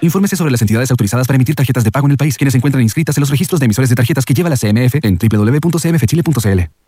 Infórmese sobre las entidades autorizadas para emitir tarjetas de pago en el país, quienes se encuentran inscritas en los registros de emisores de tarjetas que lleva la CMF en www.cmfchile.cl.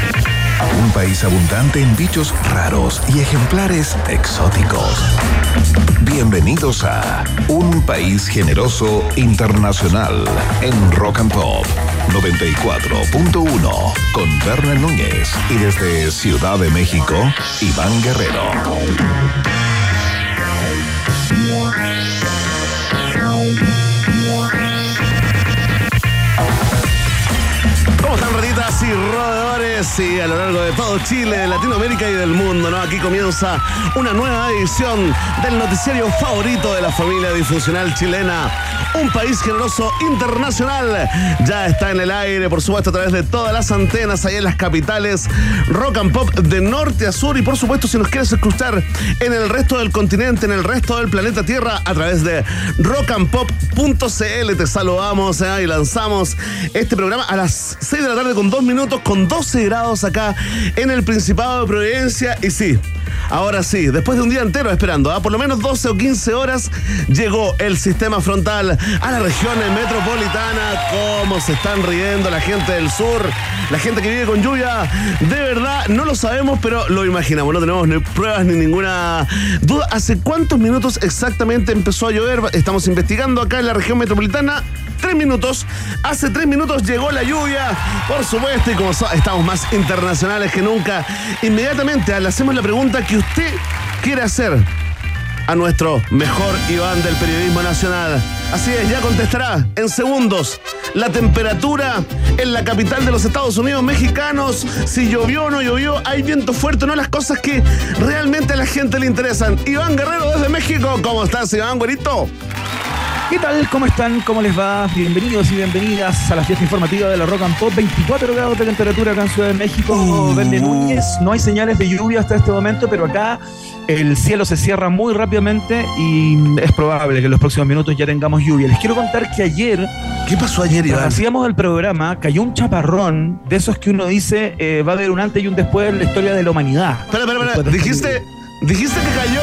Un país abundante en bichos raros y ejemplares exóticos. Bienvenidos a Un País Generoso Internacional en Rock and Pop 94.1 con Berna Núñez y desde Ciudad de México, Iván Guerrero. Y roedores? Y a lo largo de todo Chile, de Latinoamérica y del mundo, ¿no? Aquí comienza una nueva edición del noticiario favorito de la familia difusional chilena. Un país generoso internacional. Ya está en el aire, por supuesto, a través de todas las antenas, ahí en las capitales, rock and pop de norte a sur. Y por supuesto, si nos quieres escuchar en el resto del continente, en el resto del planeta Tierra, a través de rockandpop.cl. Te saludamos ¿eh? y lanzamos este programa a las 6 de la tarde con 2 minutos, con 12 grados acá en el Principado de Providencia. Y sí, ahora sí, después de un día entero esperando, ¿ah? por lo menos 12 o 15 horas, llegó el sistema frontal a la región metropolitana. ¿Cómo se están riendo la gente del sur? La gente que vive con lluvia, de verdad, no lo sabemos, pero lo imaginamos. No tenemos pruebas ni ninguna duda. ¿Hace cuántos minutos exactamente empezó a llover? Estamos investigando acá en la región metropolitana tres minutos. Hace tres minutos llegó la lluvia, por supuesto, y como estamos más internacionales que nunca, inmediatamente le hacemos la pregunta que usted quiere hacer a nuestro mejor Iván del periodismo nacional. Así es, ya contestará en segundos la temperatura en la capital de los Estados Unidos mexicanos, si llovió o no llovió, hay viento fuerte, no las cosas que realmente a la gente le interesan. Iván Guerrero desde México, ¿cómo estás, Iván, güerito? ¿Qué tal? ¿Cómo están? ¿Cómo les va? Bienvenidos y bienvenidas a la fiesta informativa de la Rock and Pop. 24 grados de temperatura acá en Ciudad de México. Verde Núñez. No hay señales de lluvia hasta este momento, pero acá el cielo se cierra muy rápidamente y es probable que en los próximos minutos ya tengamos lluvia. Les quiero contar que ayer, ¿Qué pasó ayer, Iván? hacíamos el programa, cayó un chaparrón de esos que uno dice eh, va a haber un antes y un después en la historia de la humanidad. Espera, espera, espera. Dijiste, dijiste que cayó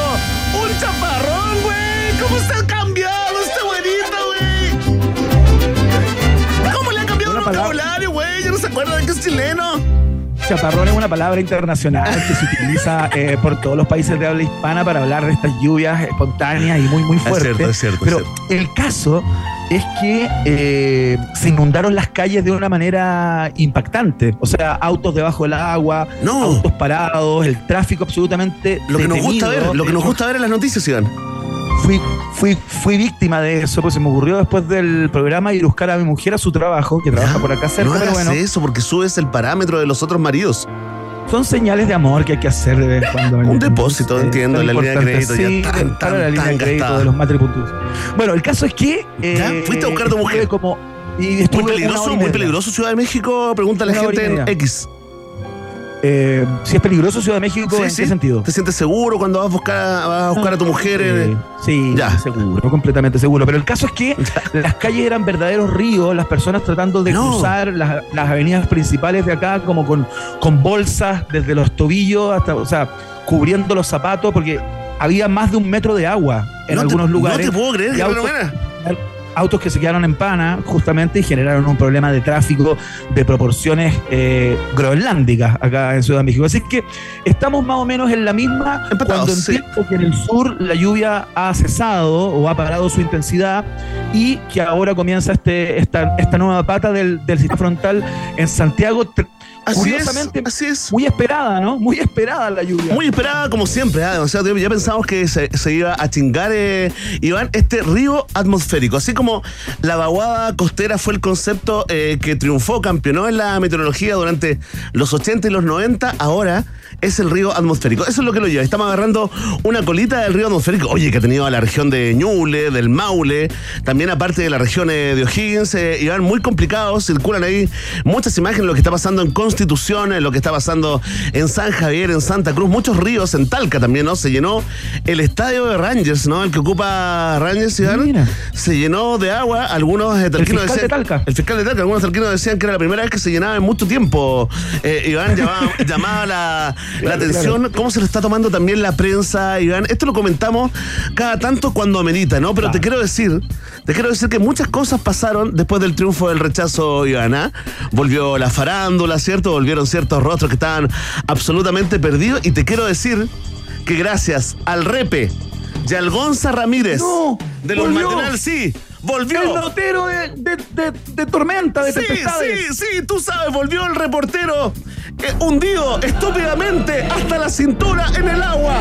vocabulario, güey? Ya no se acuerda de que es chileno. Chaparrón es una palabra internacional que se utiliza eh, por todos los países de habla hispana para hablar de estas lluvias espontáneas y muy, muy fuertes. cierto, es cierto, es Pero cierto. el caso es que eh, se inundaron las calles de una manera impactante. O sea, autos debajo del agua, No. autos parados, el tráfico absolutamente. Lo que nos gusta ver, lo que nos gusta ver en las noticias, Iván. Fui, fui, fui víctima de eso, pues se me ocurrió después del programa ir a buscar a mi mujer a su trabajo, que trabaja por acá cerca, No pero hagas bueno. eso porque subes el parámetro de los otros maridos. Son señales de amor que hay que hacer de vez en cuando. Un depósito, Eh, entiendo, tan la línea de crédito ya sí, tan, para tan, la línea tan de crédito gastada. de los matripuntos. Bueno, el caso es que. ¿Ya? eh, Fuiste a buscar a tu mujer. Como, y Muy peligroso, muy peligroso Ciudad de México. Pregúntale a la gente en. X. Eh, si es peligroso Ciudad de México, Sí, ¿en sí. qué sentido? ¿Te sientes seguro cuando vas a buscar a, vas a, buscar a tu mujer? Eh, en- sí, Ya. seguro, completamente seguro. Pero el caso es que las calles eran verdaderos ríos, las personas tratando de No. cruzar las, las avenidas principales de acá, como con, con bolsas desde los tobillos hasta, o sea, cubriendo los zapatos, porque había más de un metro de agua en no te- algunos lugares. No te puedo creer, autos- que se quedaron en pana justamente y generaron un problema de tráfico de proporciones eh, groenlándicas acá en Ciudad de México. Así que estamos más o menos en la misma cuando entiendo que en el sur la lluvia ha cesado o ha parado su intensidad y que ahora comienza este, esta, esta nueva pata del, del sistema frontal en Santiago Así Curiosamente, así es. Muy esperada, ¿no? Muy esperada la lluvia. Muy esperada, como siempre. ¿eh? O sea, ya pensamos que se, iba a chingar, eh, Iván, este río atmosférico. Así como la vaguada costera fue el concepto eh, que triunfó, campeonó en la meteorología durante los 80 y los 90, ahora es el río atmosférico. Eso es lo que lo lleva. Estamos agarrando una colita del río atmosférico. Oye, que ha tenido a la región de Ñuble, del Maule, también aparte de la región de O'Higgins. Iván, muy complicado. Circulan ahí muchas imágenes de lo que está pasando en Constitución instituciones, lo que está pasando en San Javier, en Santa Cruz, muchos ríos, en Talca también, ¿no? Se llenó el estadio de Rangers, ¿no? El que ocupa Rangers, Se llenó de agua. Algunos eh, talquinos el fiscal de Talca. El fiscal de Talca. Algunos talquinos decían que era la primera vez que se llenaba en mucho tiempo. Eh, Iván llamaba, la, atención cómo se le está tomando también la prensa, Iván. Esto lo comentamos cada tanto cuando amerita, ¿no? Pero te quiero decir, te quiero decir que muchas cosas pasaron después del triunfo del rechazo, Iván. ¿ah? Volvió la farándula, ¿cierto? Volvieron ciertos rostros que estaban absolutamente perdidos. Y te quiero decir que gracias al repe y al Gonza Ramírez de los matinales, sí, volvió. El notero de, tormenta, de sí, Sí, sí, tú sabes, volvió el reportero eh, hundido estúpidamente hasta la cintura en el agua,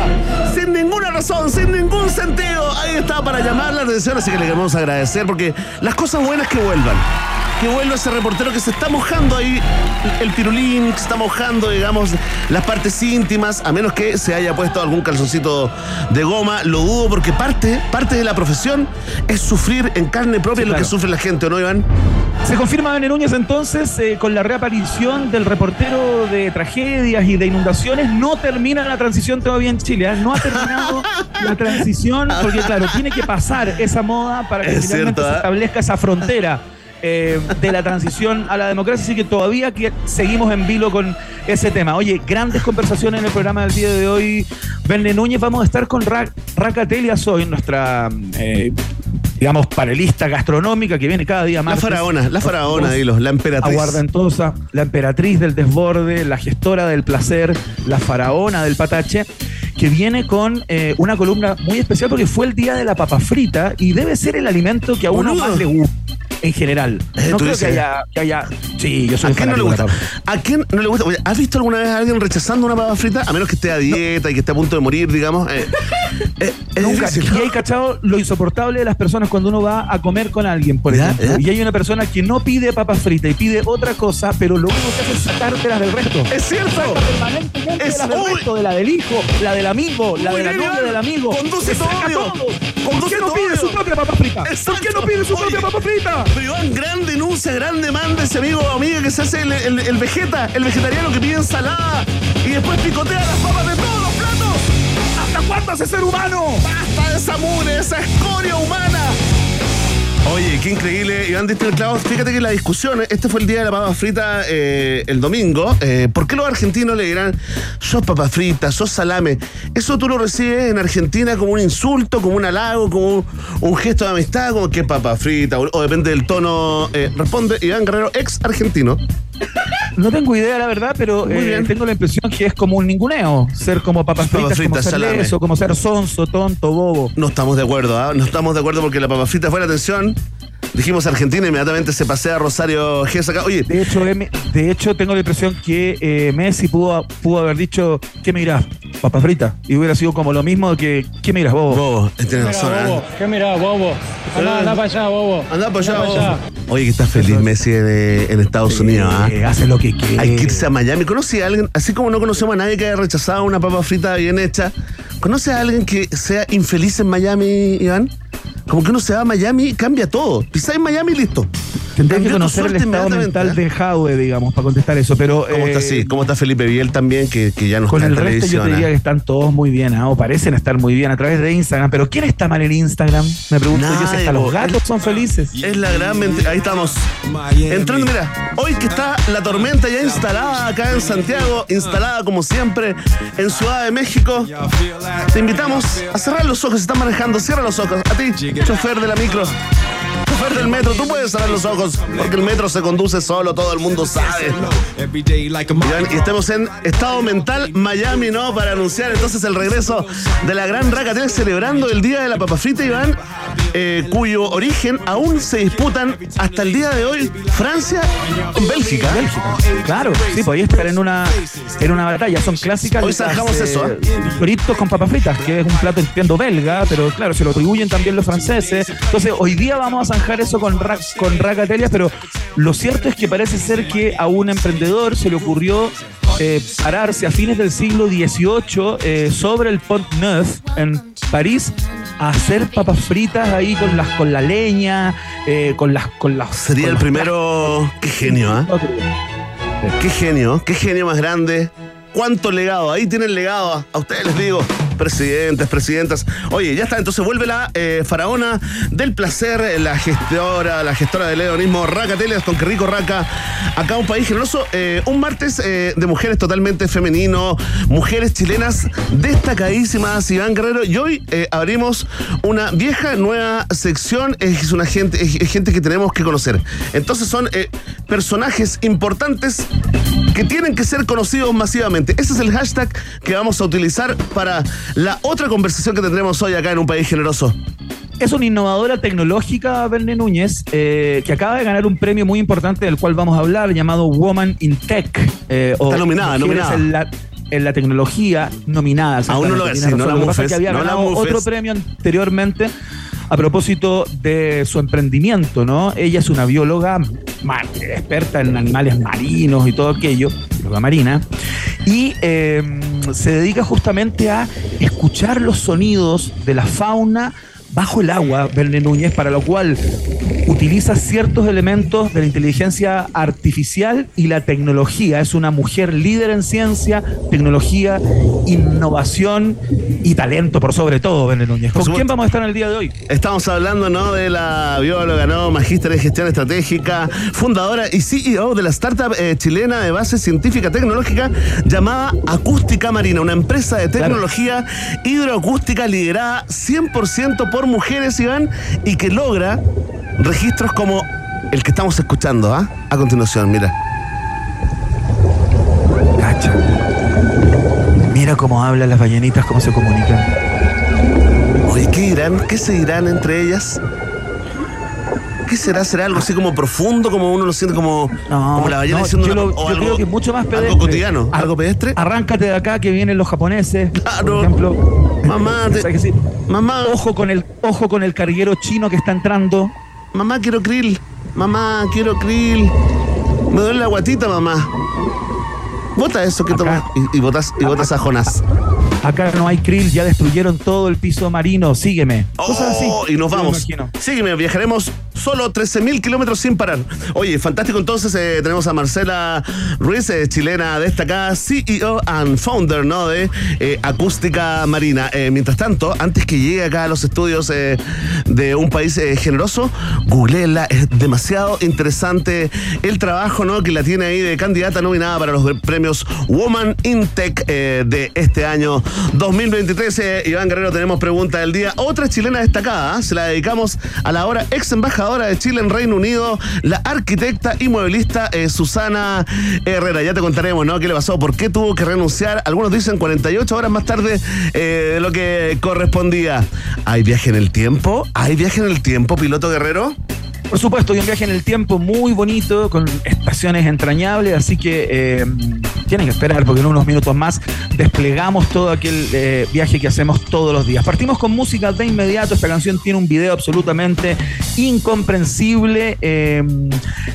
sin ninguna razón, sin ningún sentido. Ahí está para llamar la atención, así que le queremos agradecer porque las cosas buenas que vuelvan que vuelva ese reportero que se está mojando ahí el pirulín, que se está mojando, digamos, las partes íntimas, a menos que se haya puesto algún calzoncito de goma. Lo dudo porque parte, parte de la profesión es sufrir en carne propia lo que sufre la gente, ¿o no, Iván? Se confirma Bené Núñez entonces eh, con la reaparición del reportero de tragedias y de inundaciones. No termina la transición todavía en Chile, ¿eh? no ha terminado la transición porque claro, tiene que pasar esa moda para que finalmente se ¿eh? establezca esa frontera eh, de la transición a la democracia, así que todavía que seguimos en vilo con ese tema. Oye, grandes conversaciones en el programa del día de hoy. Verne Núñez, vamos a estar con Ra Racatelia Soy, nuestra, eh, digamos, panelista gastronómica que viene cada día más. La faraona, la faraona, dilos, la emperatriz. Aguardentosa, la emperatriz del desborde, la gestora del placer, la faraona del patache que viene con eh, una columna muy especial porque fue el día de la papa frita y debe ser el alimento que a uno más le gusta en general. Eh, no creo que haya, que haya, Sí, yo soy ¿A quién no le gusta? ¿A quién no le gusta? ¿Has visto alguna vez a alguien rechazando una papa frita? A menos que esté a dieta y que esté a punto de morir, digamos. Eh, eh, Nunca. y hay cachado lo insoportable de las personas cuando uno va a comer con alguien, por ejemplo. Y hay una persona que no pide papa frita y pide otra cosa, pero lo único que hace es sacártelas del resto. Es cierto. es las del resto, de la del hijo, la del amigo, la de la novia del amigo. Conduce todo. ¿Por qué no pide su propia papa frita? ¿Por qué no pide su propia papa frita? Pero gran denuncia, gran demanda ese amigo amiga que se hace el, el, vegeta, el vegetariano que pide ensalada y después picotea las papas de todos los platos. ¿Hasta cuándo ese ser humano? Basta de esa esa escoria humana. Oye, qué increíble, Iván diste el clavo. Fíjate que la discusión, este fue el día de la papa frita eh, el domingo. Eh, ¿Por qué los argentinos le dirán, sos papa frita, sos salame? Eso tú lo recibes en Argentina como un insulto, como un halago, como un, gesto de amistad, como que papa frita, o, depende del tono. Eh, responde Iván Guerrero, ex argentino. No tengo idea, la verdad, pero tengo la impresión que es como un ninguneo. Ser como papas fritas, como ser leso, como ser sonso, tonto, bobo. No estamos de acuerdo, ¿ah? No estamos de acuerdo porque la papa frita fue la atención dijimos Argentina, inmediatamente se pasea Rosario Gesa acá. Oye. De hecho, de hecho, tengo la impresión que eh, Messi pudo, pudo haber dicho, ¿qué mirás? Papa frita. Y hubiera sido como lo mismo que, ¿qué mirás, bobo? Bobo, tienes razón. ¿eh? ¿Qué mirás, bobo? Anda, anda para allá, bobo. Anda para allá, bobo. Oye, que está feliz Messi en, Estados Unidos. ¿ah? Hace lo que quiere. Hay que irse a Miami. ¿Conoce a alguien, así como no conocemos a nadie que haya rechazado una papa frita bien hecha? ¿Conoce a alguien que sea infeliz en Miami, Iván? Como que uno se va a Miami, cambia todo. Pisáis en Miami listo. Tendría que conocer el estado mental de Jaude, digamos, para contestar eso. Pero, ¿Cómo está así? Eh, ¿Cómo está Felipe Biel también? Que, que ya nos Con el resto yo te diría ¿ah? que están todos muy bien, ¿ah? o parecen estar muy bien a través de Instagram. Pero ¿quién está mal en Instagram? Me pregunto yo si hasta los gatos son felices. Es la gran mentira. Ahí estamos. Entrando, mira, hoy que está la tormenta ya instalada acá en Santiago, instalada como siempre en Ciudad de México, te invitamos a cerrar los ojos. Se están manejando, cierra los ojos. A ti, chofer de la micro. chofer del metro, tú puedes cerrar los ojos porque el metro se conduce solo, todo el mundo sabe. Y estemos en estado mental Miami, ¿no? Para anunciar entonces el regreso de la gran Racatelia celebrando el Día de la Papa Frita, Iván, eh, cuyo origen aún se disputan hasta el día de hoy Francia y Bélgica. Bélgica. Claro, sí, podía estar en una, en una batalla. Son clásicas. Hoy zanjamos eso, ¿eh? Fritos con papas fritas, que es un plato, entiendo, belga, pero claro, se lo atribuyen también los franceses. Entonces, hoy día vamos a zanjar eso con, ra con racatelias, pero lo cierto es que parece ser que a un emprendedor se le ocurrió eh, pararse a fines del siglo XVIII eh, sobre el Pont Neuf en París a hacer papas fritas ahí con las con la leña, eh, con las con las sería con el primero qué genio, ¿ah? Qué genio, qué genio más grande. Cuánto legado, ahí tienen legado, a ustedes les digo presidentes, presidentas. Oye, ya está, entonces vuelve la eh, faraona del placer, la gestora, la gestora del hedonismo, Raca Teles, con que rico Raca. Acá un país generoso, eh, un martes eh, de mujeres totalmente femenino, mujeres chilenas destacadísimas, Iván Guerrero, y hoy abrimos una vieja nueva sección, es una gente, es, gente que tenemos que conocer. Entonces son personajes importantes que tienen que ser conocidos masivamente. Ese es el hashtag que vamos a utilizar para la otra conversación que tendremos hoy acá en un país generoso. Es una innovadora tecnológica, Verne Núñez, eh, que acaba de ganar un premio muy importante del cual vamos a hablar, llamado Woman in Tech. eh, o Está nominada, Mujeres nominada. En la, en la tecnología nominada. Aún no lo exactamente, es, sí, no la Lo Mufes, que había no ganado otro premio anteriormente a propósito de su emprendimiento, ¿no? Ella es una bióloga experta en animales marinos y todo aquello, marina, y eh, se dedica justamente a escuchar los sonidos de la fauna bajo el agua, Verne Núñez, para lo cual utiliza ciertos elementos de la inteligencia artificial y la tecnología. Es una mujer líder en ciencia, tecnología, innovación y talento por sobre todo, Verne Núñez. ¿Con quién vamos a estar en el día de hoy? Estamos hablando ¿no? de la bióloga, ¿no? magíster en gestión estratégica, fundadora y CEO de la startup eh, chilena de base científica tecnológica llamada Acústica Marina, una empresa de tecnología hidroacústica liderada 100% por mujeres, Iván, y que logra registros como el que estamos escuchando ¿ah? a continuación, mira. Cacha. Mira cómo hablan las ballenitas, cómo se comunican. Oye, ¿qué dirán? ¿Qué se dirán entre ellas? ¿Qué será? ¿Será algo así como profundo, como uno lo siente como, No, como la ballena no, diciendo yo, una- lo- o yo algo, creo que es mucho más pedestre. algo cotidiano, algo pedestre? Arráncate de acá que vienen los japoneses, Claro. por ejemplo. Mamá, te-. Mamá, Ojo con el ojo con el carguero chino que está entrando. mamá, quiero krill. Mamá, quiero krill. Me duele la guatita, mamá. Bota eso que tomas. Y, y botas, y botas a Jonás. Acá no hay krill, ya destruyeron todo el piso marino. Sígueme. Cosas así. Oh, y nos vamos. Sígueme, viajaremos solo 13.000 kilómetros sin parar. Oye, fantástico. Entonces eh, tenemos a Marcela Ruiz, eh, chilena destacada, CEO and founder ¿no? de eh, Acústica Marina. Mientras tanto, antes que llegue acá a los estudios de un país generoso, googleenla. Es demasiado interesante el trabajo ¿no? que la tiene ahí de candidata nominada para los premios Woman in Tech de este año 2023. Eh, Iván Guerrero, tenemos pregunta del día. Otra chilena destacada, ¿eh? se la dedicamos a la ahora ex embajadora de Chile en Reino Unido, la arquitecta y mueblista eh, Susana Herrera. Ya te contaremos, ¿no? ¿Qué le pasó? ¿Por qué tuvo que renunciar? Algunos dicen 48 horas más tarde eh, de lo que correspondía. ¿Hay viaje en el tiempo? ¿Hay viaje en el tiempo, piloto Guerrero? Por supuesto, y un viaje en el tiempo muy bonito, con estaciones entrañables, así que eh, tienen que esperar porque en unos minutos más desplegamos todo aquel eh, viaje que hacemos todos los días. Partimos con música de inmediato, esta canción tiene un video absolutamente incomprensible, eh,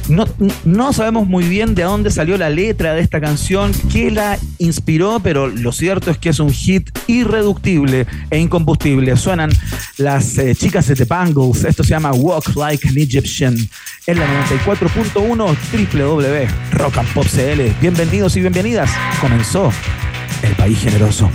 no, no sabemos muy bien de dónde salió la letra de esta canción, qué la inspiró, pero lo cierto es que es un hit irreductible e incombustible. Suenan las chicas de The Bangles, esto se llama Walk Like an Egyptian, en la 94.1 www Rock and Pop CL. Bienvenidos y bienvenidas, comenzó El País Generoso.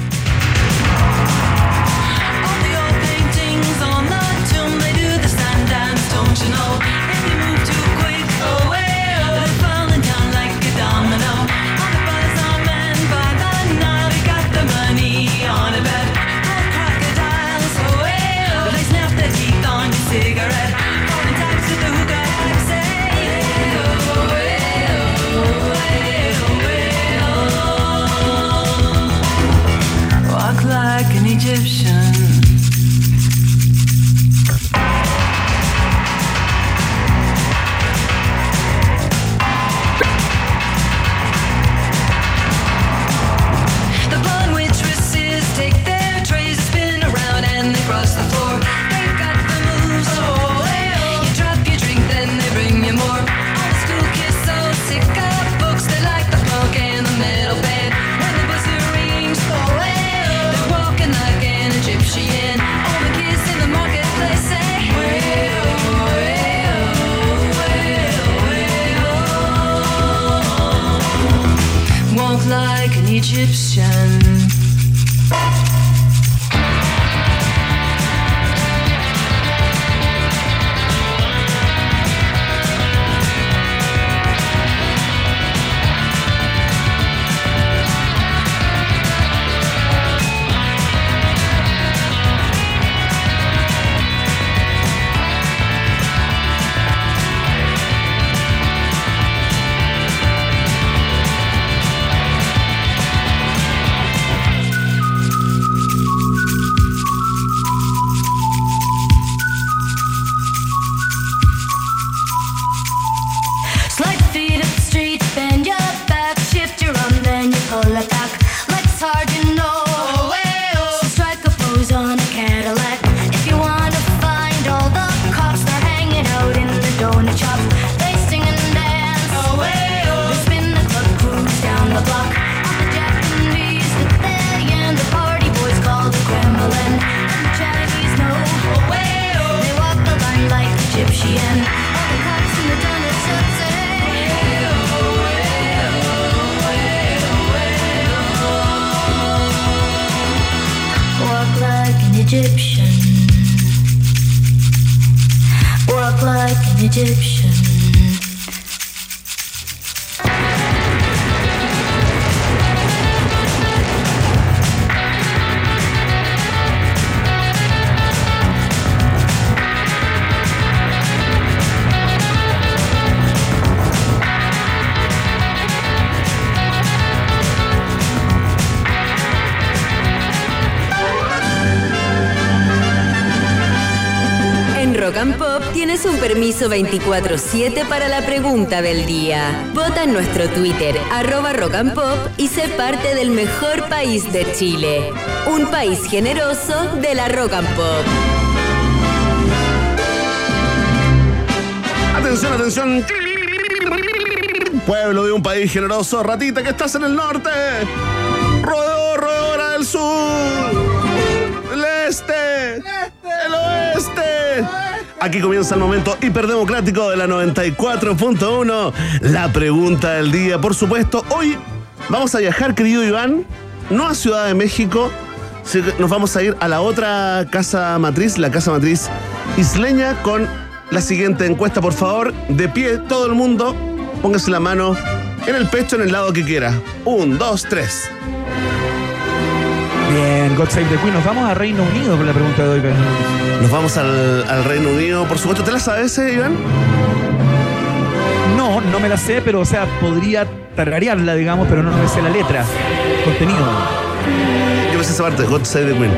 Egyptian. Walk like an Egyptian. Tienes un permiso 24-7 para la pregunta del día. Vota en nuestro Twitter, arroba Rock and Pop, y sé parte del mejor país de Chile. Un país generoso de la Rock and Pop. Atención, atención. Pueblo de un país generoso, ratita que estás en el norte. Aquí comienza el momento hiperdemocrático de la 94.1. La pregunta del día. Por supuesto, hoy vamos a viajar, querido Iván, no a Ciudad de México, nos vamos a ir a la otra casa matriz, la casa matriz isleña, con la siguiente encuesta, por favor. De pie, todo el mundo, póngase la mano en el pecho, en el lado que quiera. Un, dos, tres. Bien, God Save the Queen. Nos vamos a Reino Unido con la pregunta de hoy. Nos vamos al, al Reino Unido, por supuesto. ¿Te la sabes, eh, Iván? No, no me la sé, pero o sea, podría tararearla, digamos, pero no me sé la letra, contenido. Yo me sé esa parte, God Save the Queen.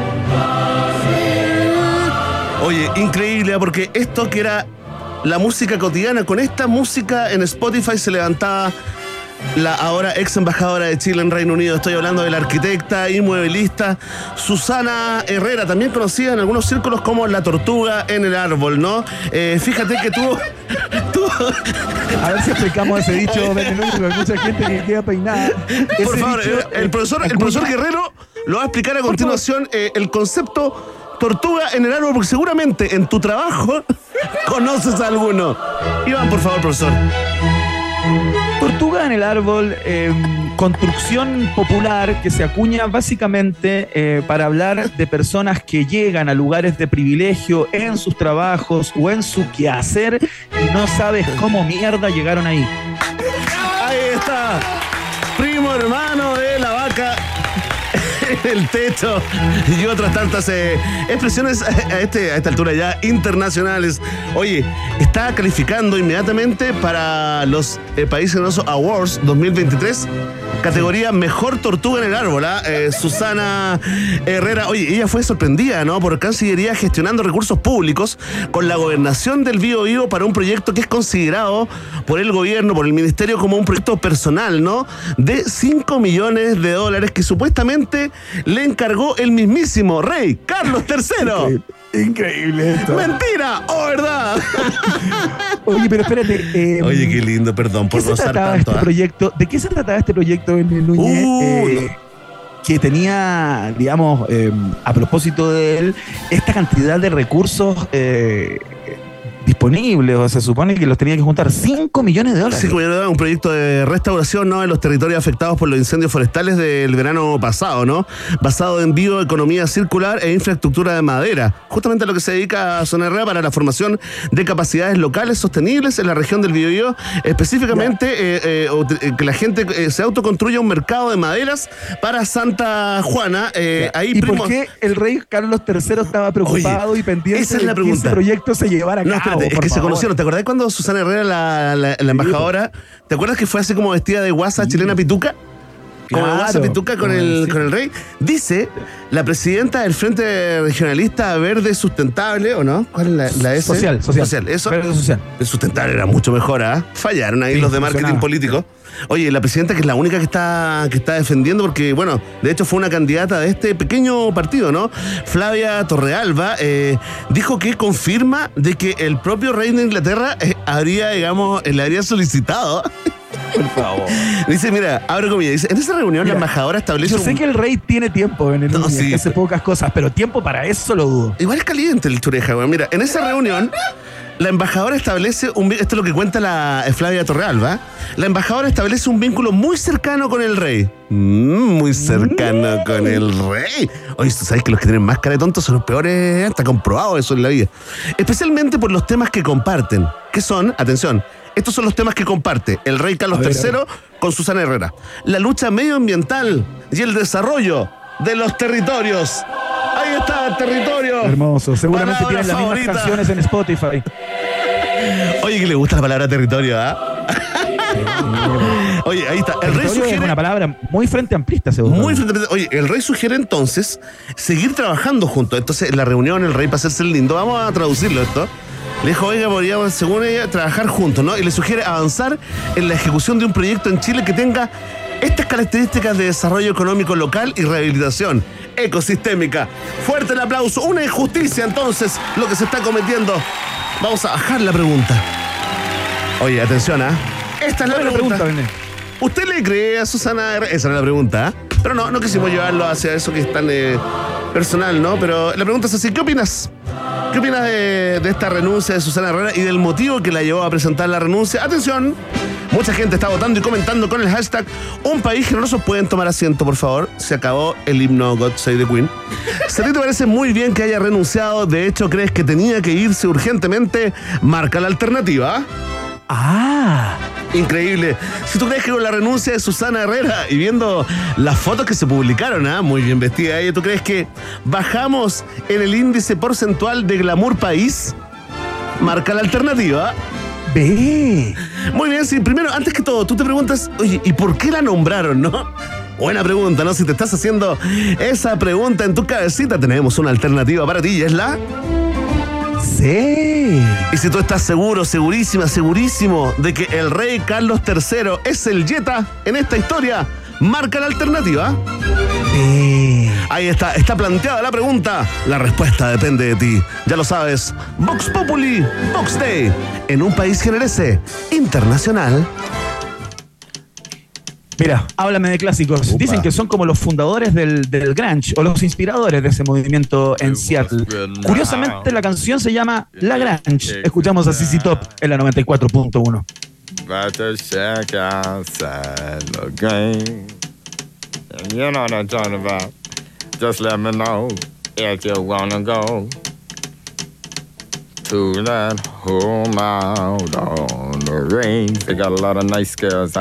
Oye, increíble, ¿eh? porque esto que era la música cotidiana, con esta música en Spotify se levantaba la ahora ex embajadora de Chile en Reino Unido. Estoy hablando de la arquitecta y mueblista Susana Herrera, también conocida en algunos círculos como la tortuga en el árbol, ¿no? Eh, fíjate que tuvo. tuvo- A ver si explicamos ese dicho, Benvenuto, porque hay mucha gente que queda peinada. Por favor, dicho, el, eh, profesor, el profesor Guerrero lo va a explicar a continuación eh, el concepto tortuga en el árbol, porque seguramente en tu trabajo conoces a alguno. Iván, por favor, profesor. Tortuga en el árbol, eh, construcción popular que se acuña básicamente eh, para hablar de personas que llegan a lugares de privilegio en sus trabajos o en su quehacer y no sabes cómo mierda llegaron ahí. Ahí está. Primo hermano de la vaca el techo y otras tantas eh, expresiones a, este, a esta altura ya internacionales. Oye, está calificando inmediatamente para los eh, Países Generosos Awards 2023. Categoría Mejor Tortuga en el Árbol, ¿ah? Eh, Susana Herrera. Oye, ella fue sorprendida, ¿no? Por Cancillería gestionando recursos públicos con la gobernación del Bío Bío para un proyecto que es considerado por el gobierno, por el ministerio, como un proyecto personal, ¿no? De 5 millones de dólares que supuestamente le encargó el mismísimo rey Carlos III. Increíble esto. ¡Mentira! ¡Oh, verdad! Oye, pero espérate. eh, Oye, qué lindo, perdón ¿Qué por se rozar trataba tanto. este ¿ah? proyecto? ¿De qué se trataba este proyecto en Núñez? Uh, eh, que tenía, digamos, eh, a propósito de él, esta cantidad de recursos eh, disponibles, o se supone que los tenía que juntar 5 millones de dólares. Sí, como ya lo daba, un proyecto de restauración ¿no? en los territorios afectados por los incendios forestales del verano pasado, ¿no? Basado en bioeconomía circular e infraestructura de madera. Justamente a lo que se dedica a Zona Herrera para la formación de capacidades locales sostenibles en la región del Biobío, específicamente eh, eh, eh, que la gente eh, se autoconstruya un mercado de maderas para Santa Juana. Ahí, ¿Y primo- por qué el rey Carlos III estaba preocupado Oye, y pendiente esa es de la que pregunta. ese proyecto se llevara a No, cabo? Es que se conocieron. ¿Te acordás cuando Susana Herrera, la, la- la embajadora, ¿te acuerdas que fue así como vestida de guasa chilena pituca? Como Claro. guasa pituca con el, Sí. con el rey. Dice la presidenta del Frente Regionalista Verde Sustentable, ¿o no? ¿Cuál es la, la S? Social, social. Eso. Verde social. El sustentable era mucho mejor, ¿ah? Fallaron ahí Sí, los de marketing político. Oye, la presidenta que es la única que está, que está defendiendo, porque, bueno, de hecho fue una candidata de este pequeño partido, ¿no? Flavia Torrealba eh, dijo que confirma de que el propio rey de Inglaterra eh, habría, digamos, eh, le habría solicitado. Por favor. Dice, mira, abre comillas, dice, en esa reunión la embajadora establece Yo un- sé que el rey tiene tiempo en el No, sí. hace pocas cosas, pero tiempo para eso lo dudo. Igual es caliente el chureja, güey. Mira, en esa reunión, la embajadora establece un esto es lo que cuenta la eh, Flavia Torrealba. La embajadora establece un vínculo muy cercano con el rey. Mm, muy cercano con el rey. Oye, tú sabes que los que tienen más cara de tontos son los peores, está comprobado eso en la vida. Especialmente por los temas que comparten, que son, atención, estos son los temas que comparte el rey Carlos ver, III con Susana Herrera. La lucha medioambiental y el desarrollo de los territorios. Ahí está el territorio. Hermoso. Seguramente Palabra tienen las mismas favorita. canciones en Spotify. Oye, que le gusta la palabra territorio, ¿ah? Oye, ahí está. El rey Territorio es sugiere. una palabra muy frente amplista, seguro. Muy frente- Oye, el rey sugiere entonces seguir trabajando juntos. Entonces, en la reunión, el rey, para hacerse el lindo, vamos a traducirlo esto. Le dijo, oiga, podríamos, según ella, trabajar juntos, ¿no? Y le sugiere avanzar en la ejecución de un proyecto en Chile que tenga estas características de desarrollo económico local y rehabilitación ecosistémica. Fuerte el aplauso. Una injusticia, entonces, lo que se está cometiendo. Vamos a bajar la pregunta. Oye, atención, ¿ah? Esta es la ¿Cuál es la pregunta. pregunta? ¿Usted le cree a Susana? Esa era la pregunta. ¿eh? Pero no, no quisimos llevarlo hacia eso que es tan eh, personal, ¿no? Pero la pregunta es así, ¿qué opinas? ¿Qué opinas de, de esta renuncia de Susana Herrera y del motivo que la llevó a presentar la renuncia? Atención, mucha gente está votando y comentando con el hashtag Un país generoso. Pueden tomar asiento, por favor. Se acabó el himno God Save the Queen. Si a ti te parece muy bien que haya renunciado, de hecho crees que tenía que irse urgentemente, marca la alternativa. Ah, Increíble. Si tú crees que con la renuncia de Susana Herrera y viendo las fotos que se publicaron, ¿ah? muy bien vestida ella, ¿tú crees que bajamos en el índice porcentual de glamour país? Marca la alternativa. Ve. Muy bien, sí, primero, antes que todo, tú te preguntas, oye, ¿y por qué la nombraron, no? Buena pregunta, ¿no? Si te estás haciendo esa pregunta en tu cabecita, tenemos una alternativa para ti y es la... Sí. Y si tú estás seguro, segurísima, segurísimo de que el rey Carlos III es el Jetta en esta historia, marca la alternativa. Ve. Ahí está, está planteada la pregunta. La respuesta depende de ti. Ya lo sabes. Vox Populi, Vox Day, en un país generese internacional. Mira, háblame de clásicos. Dicen que son como los fundadores del, del grunge o los inspiradores de ese movimiento en Seattle. Curiosamente, la canción se llama La Grunge. Escuchamos a CC Top en la 94.1. About to check outside the game. And you know what I'm talking about. Just let me know if you wanna go to that home out on the range. They got a lot of nice girls.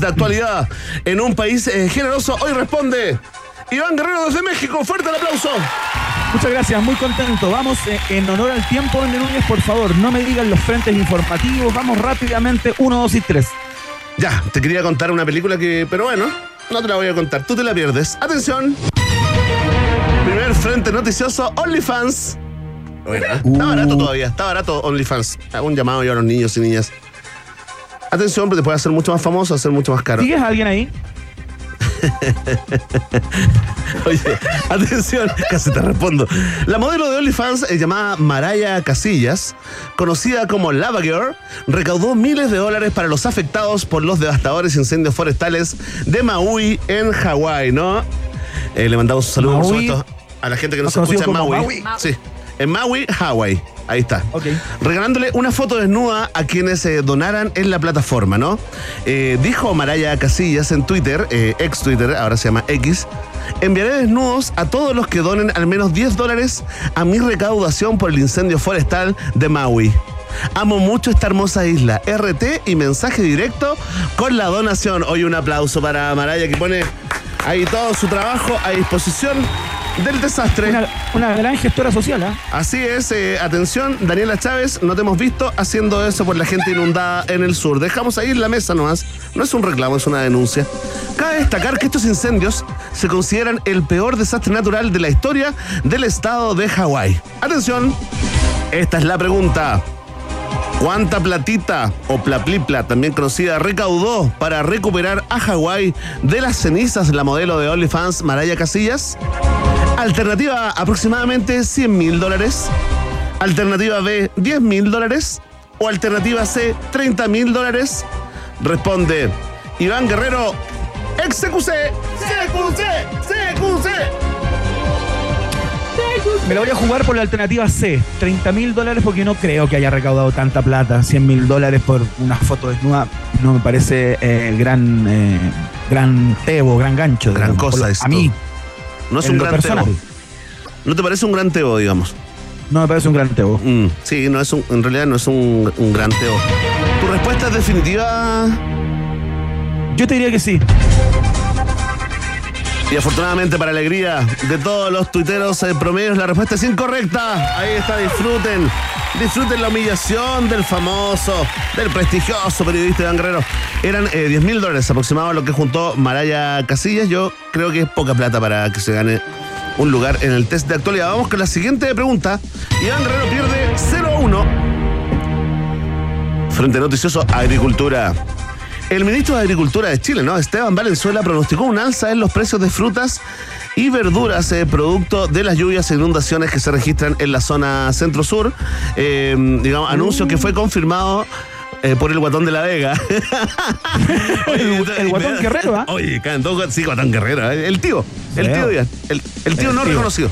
De actualidad en un país eh, generoso. Hoy responde Iván Guerrero desde México. Fuerte el aplauso. Muchas gracias, muy contento. Vamos eh, en honor al tiempo, Vende Núñez, por favor, no me digan los frentes informativos. Vamos rápidamente, uno, dos y tres. Ya, te quería contar una película que, pero bueno, no te la voy a contar. Tú te la pierdes. Atención. Primer frente noticioso, OnlyFans. Buena. Está barato todavía, está barato OnlyFans. Hago un llamado yo a los niños y niñas. Atención, porque te puede hacer mucho más famoso, hacer mucho más caro. ¿Sigues a alguien ahí? Oye, atención, casi te respondo. La modelo de OnlyFans eh, llamada Maraya Casillas, conocida como Lava Girl, recaudó miles de dólares para los afectados por los devastadores incendios forestales de Maui en Hawái, ¿no? Eh, le mandamos un saludo, por Maui, supuesto, a la gente que nos escucha en Maui. como Sí, en Maui, Hawái. Ahí está. Regalándole una foto desnuda a quienes eh, donaran en la plataforma, ¿no? Eh, dijo Maraya Casillas en Twitter, eh, ex Twitter, ahora se llama X. Enviaré desnudos a todos los que donen al menos 10 dólares a mi recaudación por el incendio forestal de Maui. Amo mucho esta hermosa isla. RT y mensaje directo con la donación. Hoy un aplauso para Maraya que pone ahí todo su trabajo a disposición del desastre. Una, una gran gestora social, ¿ah? Así es, eh, atención, Daniela Chávez, no te hemos visto haciendo eso por la gente inundada en el sur. Dejamos ahí en la mesa nomás. No es un reclamo, es una denuncia. Cabe destacar que estos incendios se consideran el peor desastre natural de la historia del estado de Hawái. Atención, esta es la pregunta. ¿Cuánta platita o plaplipla, también conocida, recaudó para recuperar a Hawái de las cenizas la modelo de OnlyFans Maraya Casillas? Alternativa A, aproximadamente 100 mil dólares. Alternativa B, 10 mil dólares. O alternativa C, 30 mil dólares. Responde Iván Guerrero, ex CQC. CQC, CQC. Me la voy a jugar por la alternativa C. 30 mil dólares porque no creo que haya recaudado tanta plata. 100 mil dólares por una foto desnuda no me parece eh, gran, eh, gran tebo, gran gancho. Gran digamos. cosa lo- esto. A mí, No es en un gran personal, tebo. ¿No te parece un gran tebo, digamos? no me parece un gran tebo. Mm, sí, no es un, en realidad no es un, un gran tebo. ¿Tu respuesta es definitiva? Yo te diría que sí. Y afortunadamente, para alegría de todos los tuiteros eh, promedios, la respuesta es incorrecta. Ahí está, disfruten. Disfruten la humillación del famoso, del prestigioso periodista Iván Guerrero. Eran eh, 10 mil dólares aproximadamente lo que juntó Maraya Casillas. Yo creo que es poca plata para que se gane un lugar en el test de actualidad. Vamos con la siguiente pregunta. Iván Guerrero pierde 0-1. Frente noticioso, agricultura. El ministro de Agricultura de Chile, ¿no? Esteban Valenzuela, pronosticó un alza en los precios de frutas y verduras eh, producto de las lluvias e inundaciones que se registran en la zona centro-sur. Eh, digamos, anuncio que fue confirmado eh, por el Guatón de la Vega. El- el Guatón Guerrero, ¿ah? Oye, dos gu- sí, Guatón Guerrero. eh, El tío, el tío, el, el tío El no tío. reconocido.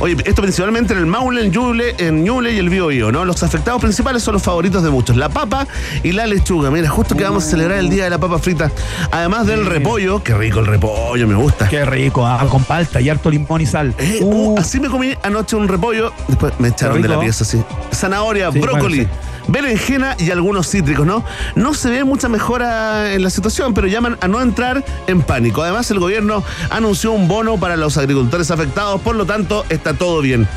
Oye, esto principalmente en el Maule, en Ñuble, en Ñuble y el Biobío, ¿no? Los afectados principales son los favoritos de muchos, la papa y la lechuga. Mira, justo que vamos a celebrar el día de la papa frita. Además del repollo, qué rico el repollo, me gusta. Qué rico, ah, con palta y harto limón y sal. Eh, Uh, uh, así me comí anoche un repollo, después me echaron de la pieza, sí. Zanahoria, Sí, brócoli, bueno, berenjena y algunos cítricos, ¿no? No se ve mucha mejora en la situación, pero llaman a no entrar en pánico. Además, el gobierno anunció un bono para los agricultores afectados, por lo tanto, está todo bien.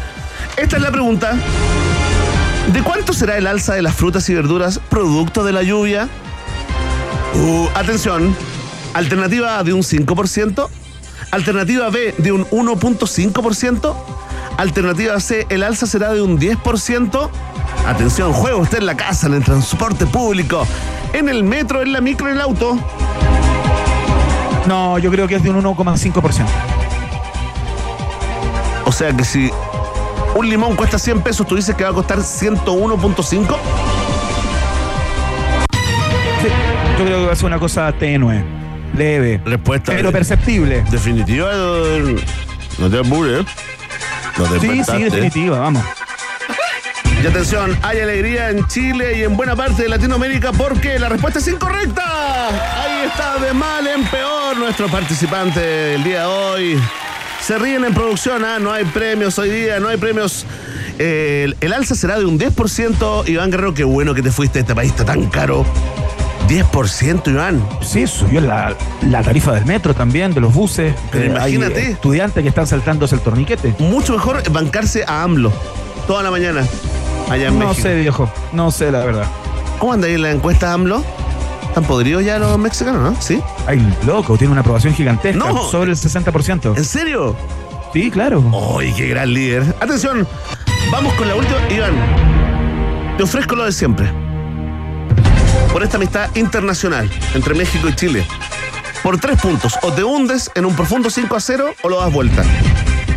Esta es la pregunta. ¿De cuánto será el alza de las frutas y verduras producto de la lluvia? Uh, atención. Alternativa A de un 5%. Alternativa B de un 1.5%. Alternativa C, el alza será de un 10%. Atención, juega usted en la casa, en el transporte público, en el metro, en la micro, en el auto. no, yo creo que es de un 1,5%. O sea que si un limón cuesta 100 pesos, tú dices que va a costar 101.5. Sí, yo creo que va a ser una cosa tenue, leve, Respuesta. pero perceptible. definitiva. eh, No te apures. No te Sí, sí, definitiva, vamos. Y atención, hay alegría en Chile y en buena parte de Latinoamérica porque la respuesta es incorrecta. Ahí está, de mal en peor nuestro participante del día de hoy. Se ríen en producción, ¿ah? no hay premios hoy día, no hay premios. Eh, el, el alza será de un 10%. Iván Guerrero, qué bueno que te fuiste, este país está tan caro. 10%, Iván. Sí, subió la, la tarifa del metro también, de los buses. Pero Eh, hay imagínate. estudiantes que están saltándose el torniquete. Mucho mejor bancarse a AMLO toda la mañana allá en No México. sé, viejo. No sé, la verdad. ¿Cómo anda ahí la encuesta AMLO? ¿Están podridos ya los mexicanos, no? ¿Sí? Ay, loco, tiene una aprobación gigantesca. No. Sobre el 60%. ¿En serio? Sí, claro. ¡Ay, qué gran líder! Atención, vamos con la última. Iván, te ofrezco lo de siempre. Por esta amistad internacional entre México y Chile. Por tres puntos. O te hundes en un profundo 5 a 0 o lo das vuelta.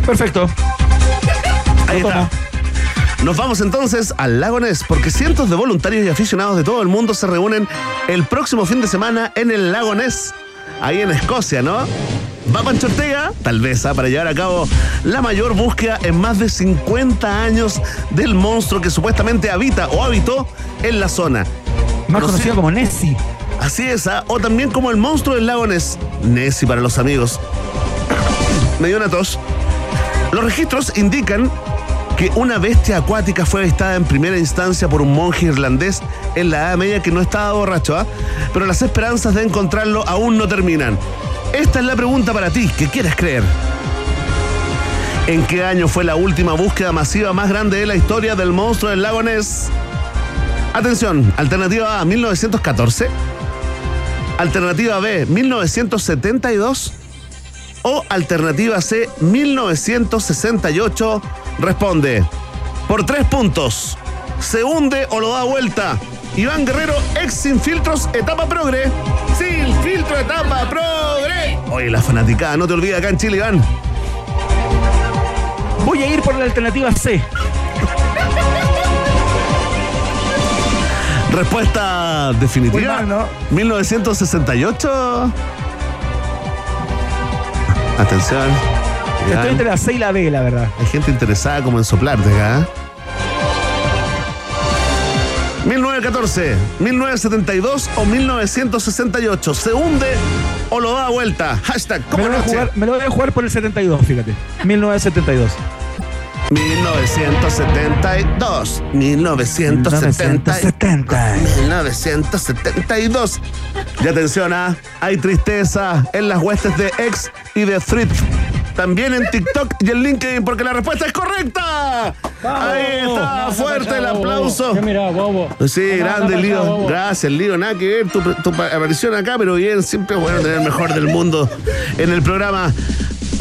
Perfecto. Ahí está. tomo. Nos vamos entonces al Lago Ness, porque cientos de voluntarios y aficionados de todo el mundo se reúnen el próximo fin de semana en el Lago Ness, ahí en Escocia, ¿no? Va Pancho Ortega, tal vez, ¿ah? para llevar a cabo la mayor búsqueda en más de 50 años del monstruo que supuestamente habita o habitó en la zona. Más Conocido- conocido como Nessie. Así es, ¿ah? o también como el monstruo del lago Ness. Nessie para los amigos. Me dio una tos. Los registros indican que una bestia acuática fue avistada en primera instancia por un monje irlandés en la Edad Media que no estaba borracho, ¿ah? pero las esperanzas de encontrarlo aún no terminan. Esta es la pregunta para ti, ¿qué quieres creer? ¿En qué año fue la última búsqueda masiva más grande de la historia del monstruo del lago Ness? Atención, alternativa A, 1914. Alternativa B, 1972. O alternativa C, 1968. Responde. Por tres puntos. ¿Se hunde o lo da vuelta? Iván Guerrero, ex sin filtros, etapa progre. Sin filtro, etapa progre. Oye, la fanaticada, no te olvides acá en Chile, Iván. Voy a ir por la alternativa C. Respuesta definitiva. Mal, ¿no? 1968. Atención. Estoy Iván. entre la C y la B, la verdad. Hay gente interesada como en soplarte acá. ¿eh? 1914, 1972 o 1968. ¿Se hunde o lo da vuelta? Hashtag Me como lo, voy a jugar, me lo voy a jugar por el 72, fíjate. 1972. 1972. 1970. 1970. 1972. Y atención, ¿ah? hay tristeza en las huestes de X y de Thread. También en TikTok y en LinkedIn, porque la respuesta es correcta. Ahí está, fuerte el aplauso. ¿Qué mira, bobo? Sí, grande, anda Lío. bobo. Gracias, Lío. Nada que ver tu, tu aparición acá, pero bien, siempre es bueno tener el mejor del mundo en el programa.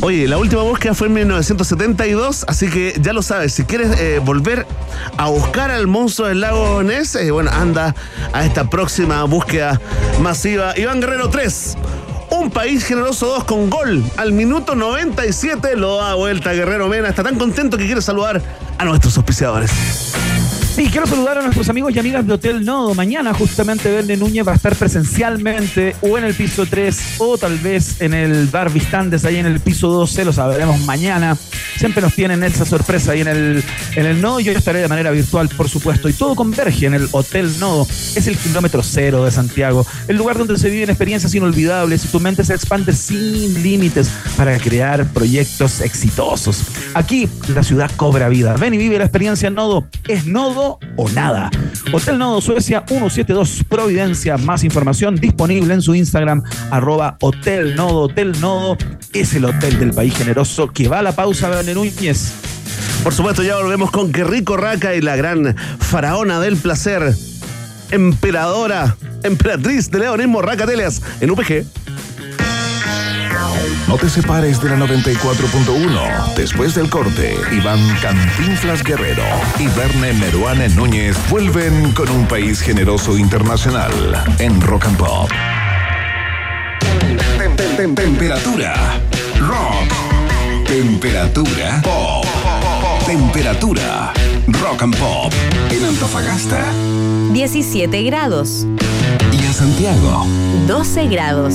Oye, la última búsqueda fue en 1972, así que ya lo sabes, si quieres eh, volver a buscar al monstruo del lago Ness, eh, bueno, anda a esta próxima búsqueda masiva. Iván Guerrero 3. Un país generoso 2 con gol. Al minuto 97 lo da vuelta Guerrero Mena. Está tan contento que quiere saludar a nuestros auspiciadores. Sí, quiero saludar a nuestros amigos y amigas de Hotel Nodo. Mañana justamente Verne Núñez va a estar presencialmente o en el piso 3 o tal vez en el bar Vistandes ahí en el piso 12, lo sabremos mañana. Siempre nos tienen esa sorpresa ahí en el, en el Nodo. Yo estaré de manera virtual, por supuesto. Y todo converge en el Hotel Nodo. Es el kilómetro cero de Santiago, el lugar donde se viven experiencias inolvidables y tu mente se expande sin límites para crear proyectos exitosos. Aquí la ciudad cobra vida. Ven y vive la experiencia Nodo. Es Nodo o nada. Hotel Nodo Suecia 172 Providencia. Más información disponible en su Instagram, arroba Hotel Nodo. Hotel Nodo es el hotel del país generoso que va a la pausa, Verne Núñez. Por supuesto, ya volvemos con Qué rico Raca y la gran faraona del placer, emperadora, emperatriz de leonismo Raca Telias en UPG. No te separes de la 94.1. Después del corte, Iván Cantinflas Guerrero y Verne Meruane Núñez vuelven con un país generoso internacional en Rock and Pop. Tem- tem- tem- Temperatura. Rock. Temperatura. Pop. Temperatura. Rock and Pop. En Antofagasta 17 grados, y en Santiago. 12 grados.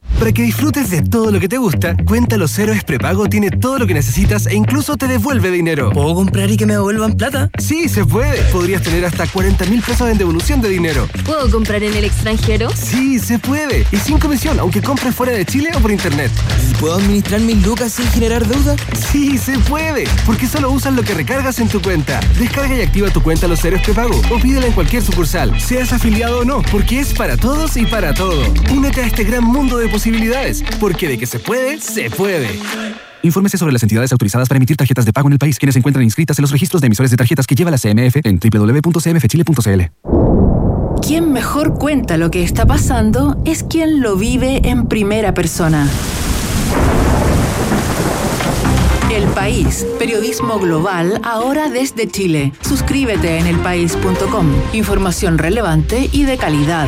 Para que disfrutes de todo lo que te gusta, Cuenta Los Héroes Prepago tiene todo lo que necesitas e incluso te devuelve dinero. ¿Puedo comprar y que me devuelvan plata? Sí, se puede. Podrías tener hasta 40 mil pesos en devolución de dinero. ¿Puedo comprar en el extranjero? Sí, se puede. Y sin comisión, aunque compres fuera de Chile o por internet. ¿Y puedo administrar mis lucas sin generar deuda? Sí, se puede. Porque solo usas lo que recargas en tu cuenta. Descarga y activa tu cuenta Los Héroes Prepago o pídela en cualquier sucursal, seas afiliado o no, porque es para todos y para todo. Únete a este gran mundo de posibilidades, porque de que se puede, se puede. Infórmese sobre las entidades autorizadas para emitir tarjetas de pago en el país, quienes se encuentran inscritas en los registros de emisores de tarjetas que lleva la CMF en www.cmfchile.cl. Quien mejor cuenta lo que está pasando es quien lo vive en primera persona. El País, periodismo global, ahora desde Chile. Suscríbete en elpaís.com. Información relevante y de calidad.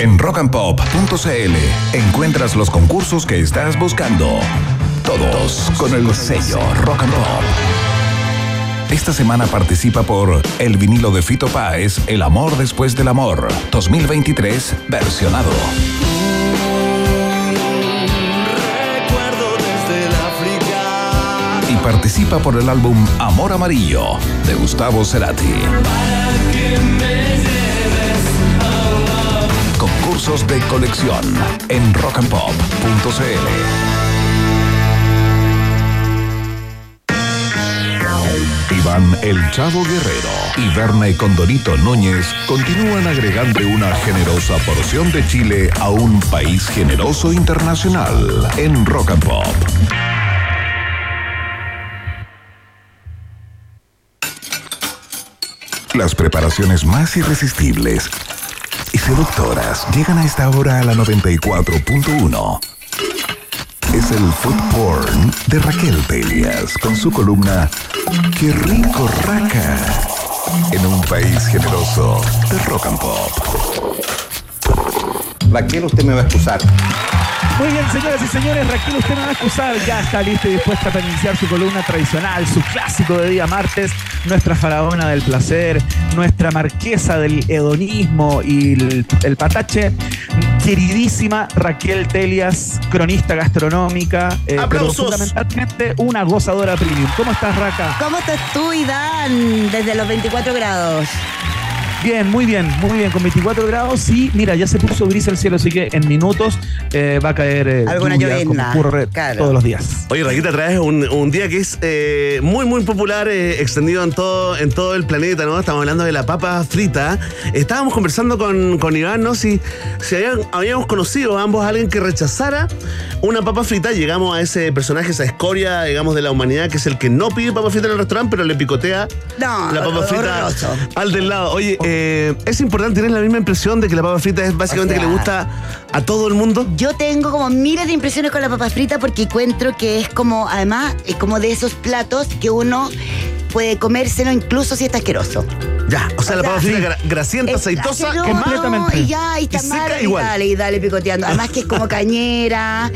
En rockandpop.cl encuentras los concursos que estás buscando. Todos con el sello Rock and Pop. Esta semana participa por el vinilo de Fito Páez, El amor después del amor, 2023, versionado. Y participa por el álbum Amor Amarillo, de Gustavo Cerati. De colección en rockandpop.cl. Iván El Chavo Guerrero y Verne Condorito Núñez continúan agregando una generosa porción de Chile a un país generoso internacional en Rock and Pop. Las preparaciones más irresistibles seductoras llegan a esta hora a la 94.1. Es el food porn de Raquel Telias con su columna Qué rico raca en un país generoso de rock and pop. Raquel, usted me va a excusar. Muy bien, señoras y señores, Raquel, usted me va a excusar. Ya está lista y dispuesta para iniciar su columna tradicional, su clásico de día martes, nuestra faraona del placer, nuestra marquesa del hedonismo y el, el patache, queridísima Raquel Telias, cronista gastronómica, eh, pero ¡Aplausos! fundamentalmente una gozadora premium. ¿Cómo estás, Raca? ¿Cómo estás tú, Iván? Desde los 24 grados. Bien, muy bien, muy bien, con 24 grados y mira, ya se puso gris el cielo, así que en minutos eh, va a caer eh, Alguna lluvia, llovizna, como ocurre claro. todos los días. Oye, Raquita, traes un, un día que es eh, muy, muy popular, eh, extendido en todo, en todo el planeta, ¿no? Estamos hablando de la papa frita. Estábamos conversando con, con Iván, ¿no? Si, si habían- habíamos conocido ambos a alguien que rechazara una papa frita. Llegamos a ese personaje, esa escoria, digamos, de la humanidad, que es el que no pide papa frita en el restaurante, pero le picotea No, la papa frita horroroso. al del lado. Oye, eh, es importante, ¿tienes la misma impresión de que la papa frita es básicamente O sea, que le gusta a todo el mundo? Yo tengo como miles de impresiones con la papa frita porque encuentro que es como, además, es como de esos platos que uno puede comérselo incluso si está asqueroso. Ya, o sea, la papa frita gra- grasienta, Es aceitosa, asqueroso, completamente. Y ya, y está Y seca mal, y dale, y dale picoteando. Además que es como cañera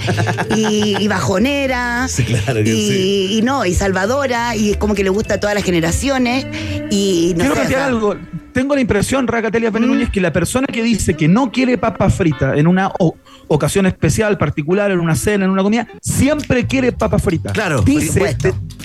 y, y bajonera. Sí, claro que y, sí. y no, y salvadora, y es como que le gusta a todas las generaciones. Y no Quiero sé, o sea, algo. Tengo la impresión, Racatelia Pérez Mm. Núñez, que la persona que dice que no quiere papa frita en una o- ocasión especial, particular, en una cena, en una comida, siempre quiere papa frita. Claro, Dice,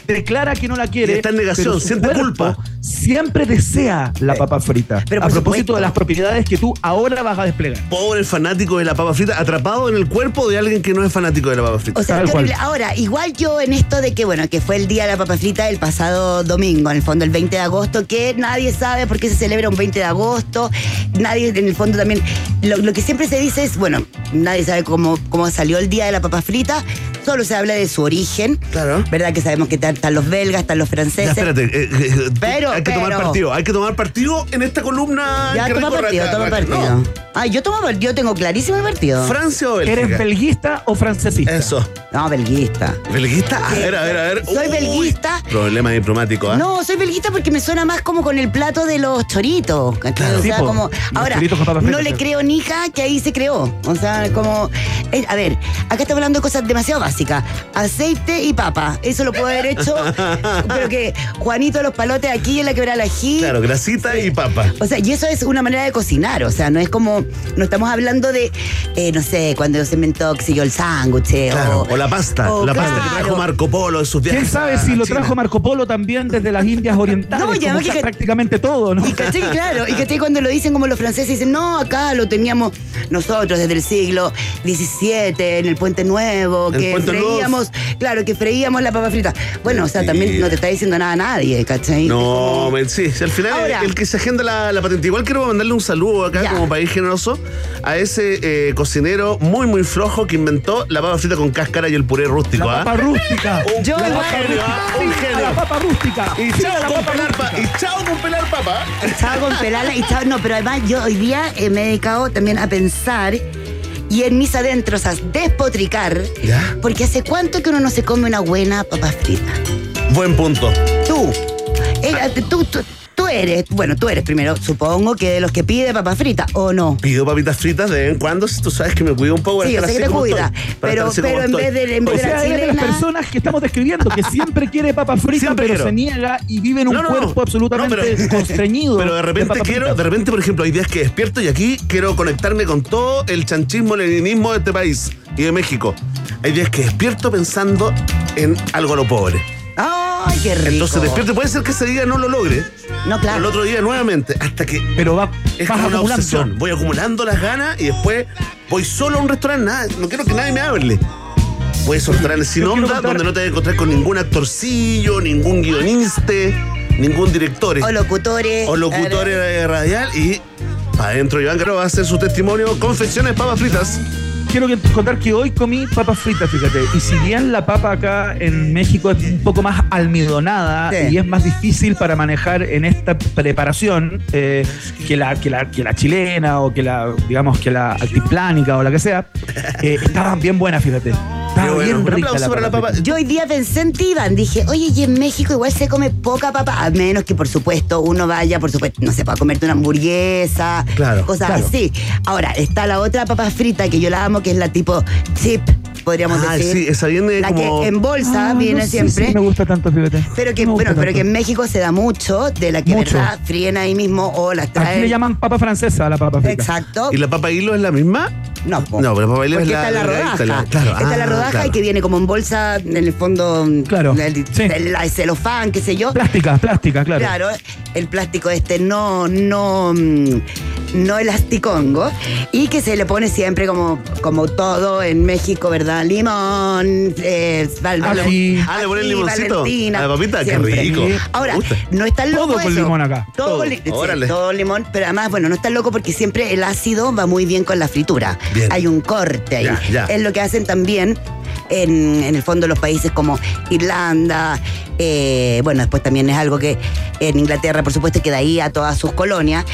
declara que no la quiere. Y está en negación, pero su siente culpa. Siempre desea la papa frita. pero a propósito supuesto. de las propiedades que tú ahora vas a desplegar. Pobre fanático de la papa frita, atrapado en el cuerpo de alguien que no es fanático de la papa frita. O sea, cual. Ahora, igual yo en esto de que, bueno, que fue el día de la papa frita el pasado domingo, en el fondo el 20 de agosto, que nadie sabe por qué se celebra un 20 de agosto, nadie en el fondo también, lo, lo que siempre se dice es, bueno, nadie sabe cómo, cómo salió el día de la papa frita, solo se habla de su origen, Claro. ¿verdad? Que sabemos que están, los belgas, están los Ya, franceses. espérate. eh, eh, Pero, hay que tomar partido. Hay que tomar partido en esta columna. Ya que toma partido, toma partido. No. Ah, yo tomo partido, tengo clarísimo el partido. ¿Francia o Bélgica? ¿Eres belguista o francesista? Eso. No, belguista. ¿Belguista? A ver, a ver, a ver. Soy Uy, belguista. Problema diplomático, ¿ah? No, soy belguista porque me suena más como con el plato de los choritos. O sea, sí, como. Ahora, no le creo ni que ahí se creó. O sea, como. eh, a ver, acá estamos hablando de cosas demasiado básicas. Aceite y papa. Eso lo puedo haber hecho. pero que Juanito los palotes aquí en la quebrada del ají. Claro, grasita y papa. O sea, y eso es una manera de cocinar, o sea, no es como, no estamos hablando de, eh, no sé, cuando se inventó, qué yo, el sándwich. Claro, o, o la pasta. o la pasta que trajo Marco Polo de sus viajes. ¿Quién sabe si lo China. trajo Marco Polo también desde las Indias Orientales? No, y como que- prácticamente todo, ¿no? Y caché que claro, y caché cuando lo dicen como los franceses, dicen, no, acá lo teníamos nosotros desde el siglo XVII, en el Puente Nuevo, El que Puente freíamos, claro, que freíamos la papa frita. Bueno, o sea, también no te está diciendo nada a nadie, ¿cachai? No, men, sí, sí, al final Ahora- el que se agenda la, la patente. Igual quiero mandarle un saludo acá Ya. como país generoso a ese eh, cocinero muy muy flojo que inventó la papa frita con cáscara y el puré rústico. La ¿ah? papa rústica. Un Yo genio, ¿ah? un Sí, a genio. La papa rústica. Y Sí, a chao la con papa pelar pa- rústica. y chao con pelar papa. Estaba con pelarla y estaba, no, pero además yo hoy día eh, me he dedicado también a pensar y en mis adentros a despotricar, Ya. porque hace cuánto que uno no se come una buena papa frita. Buen punto. Tú, eh, tú, tú eres, bueno, tú eres primero, supongo que de los que pide papa frita, ¿o no? Pido papitas fritas de vez en cuando, si tú sabes que me cuido un poco. Sí, yo sé que te cuida, estoy, pero, pero en vez de, en O vez de sea, la eres de las chilena... personas que estamos describiendo, que siempre quiere papa frita, Siempre pero quiero. se niega y vive en un No, no, cuerpo absolutamente No, pero- constreñido. Pero de repente papa quiero, frita. de repente, por ejemplo, hay días que despierto y aquí quiero conectarme con todo el chanchismo, leninismo de este país y de México. Hay días que despierto pensando en algo a lo pobre. ¡Ay, qué rico! Entonces despierto, puede ser que ese día no lo logre. No, pero claro. El otro día nuevamente, hasta que Pero va, es vas como una acumulando. obsesión. Voy acumulando las ganas y después voy solo a un restaurante. Nada, no quiero que nadie me hable. Voy a esos restaurantes sin Yo quiero onda, contar- donde no te vas a encontrar con ningún actorcillo, ningún guionista, ningún director. O locutores. o locutores de radial y para adentro Iván Caro va a hacer su testimonio confecciones papas fritas. Quiero contar que hoy comí papas fritas, fíjate. Y si bien la papa acá en México es un poco más almidonada Sí. y es más difícil para manejar en esta preparación eh, que, la, que, la, que la chilena o que la, digamos, que la altiplánica o la que sea, eh, estaban bien buenas, fíjate. Bueno. bien Un rica aplauso para la papa. Yo hoy día pensé en ti, Iván. Dije, oye, y en México igual se come poca papa, a menos que, por supuesto, uno vaya, por supuesto, no sé, para comerte una hamburguesa, Claro, cosas claro. así. Ahora, está la otra papa frita que yo la amo, que es la tipo chip, podríamos Ah, decir. sí, esa viene la como. que en bolsa Ah, viene no sé siempre. si me gusta tanto, fíjate. Pero que, No bueno, pero que en México se da mucho de la que, Mucho. ¿verdad? Fríen ahí mismo o las traen. Aquí le llaman papa francesa a la papa frita. Exacto. ¿Y la papa hilo es la misma? No, po. No, pero hilo es Porque la, está la rodaja. la- claro, está la ah, rodaja claro. y que viene como en bolsa, en el fondo, Claro, el, sí. el- el celofán, qué sé yo. Plástica, plástica, claro. Claro, el plástico este no, no, mm, no elasticongo y que se le pone siempre como, como todo en México, ¿verdad? Limón, eh, val- val- Ají. Ah, le ponen limoncito Valentina, a la papita, qué rico. Ahora, no es tan loco Todo con eso. limón acá. Todo, Todo. li- sí, todo limón, pero además, bueno, no es tan loco porque siempre el ácido va muy bien con la fritura. Bien. Hay un corte ahí. Ya, ya. Es lo que hacen también en, en el fondo los países como Irlanda, eh, bueno, después también es algo que en Inglaterra, por supuesto, que de ahí a todas sus colonias,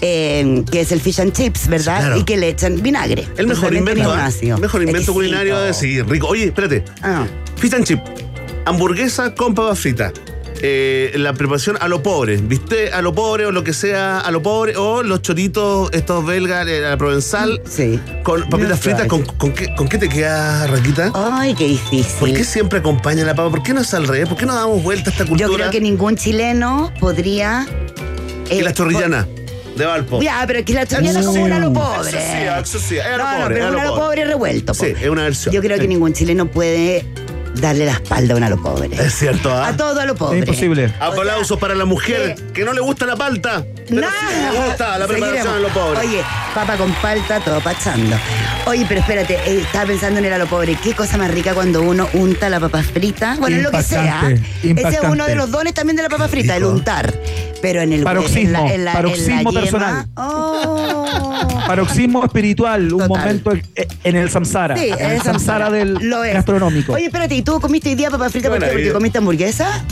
eh, que es el fish and chips, ¿verdad? Claro. Y que le echan vinagre. El mejor invento, ¿ah? ácido. Mejor invento culinario de sí, rico. Oye, espérate. Ah. Fish and chip. Hamburguesa con papas fritas. Eh, la preparación a lo pobre, ¿viste? A lo pobre o lo que sea a lo pobre. O los choritos, estos belgas, eh, la provenzal, Sí. con papitas No fritas. ¿Con, con qué, ¿Con qué te queda, Raquita? Ay, qué difícil. ¿Por qué siempre acompaña la papa? ¿Por qué no es al revés? ¿Por qué no damos vuelta a esta cultura? Yo creo que ningún chileno podría. Y eh, la chorrillana de Valpo. Ya, pero que la chorrillana es como una lo pobre. Eso sí, es a lo No, no, pobre, pero es a lo una a lo pobre. pobre revuelto. Sí, po. es una versión. Yo creo que ningún chileno puede darle la espalda a una a lo pobre. Es cierto, ¿ah? A todo a lo pobre. Es imposible. Aplausos para la mujer que no le gusta la palta. Pero sí le gusta la preparación lo pobre. Oye, papa con palta, todo pachando. Oye, pero espérate, eh, estaba pensando en el a lo pobre. Qué cosa más rica cuando uno unta la papa frita. Bueno, en lo que sea. Impactante, Ese es uno impactante. de los dones también de la papa frita, el untar. Pero en el Paroxismo, en la, en la- en la paroxismo yema, personal. oh. Paroxismo espiritual, un momento en el samsara. Sí, en el samsara del Lo es. gastronómico. Oye, espérate, ¿y tú comiste hoy día papa frita Qué por qué? porque comiste hamburguesa?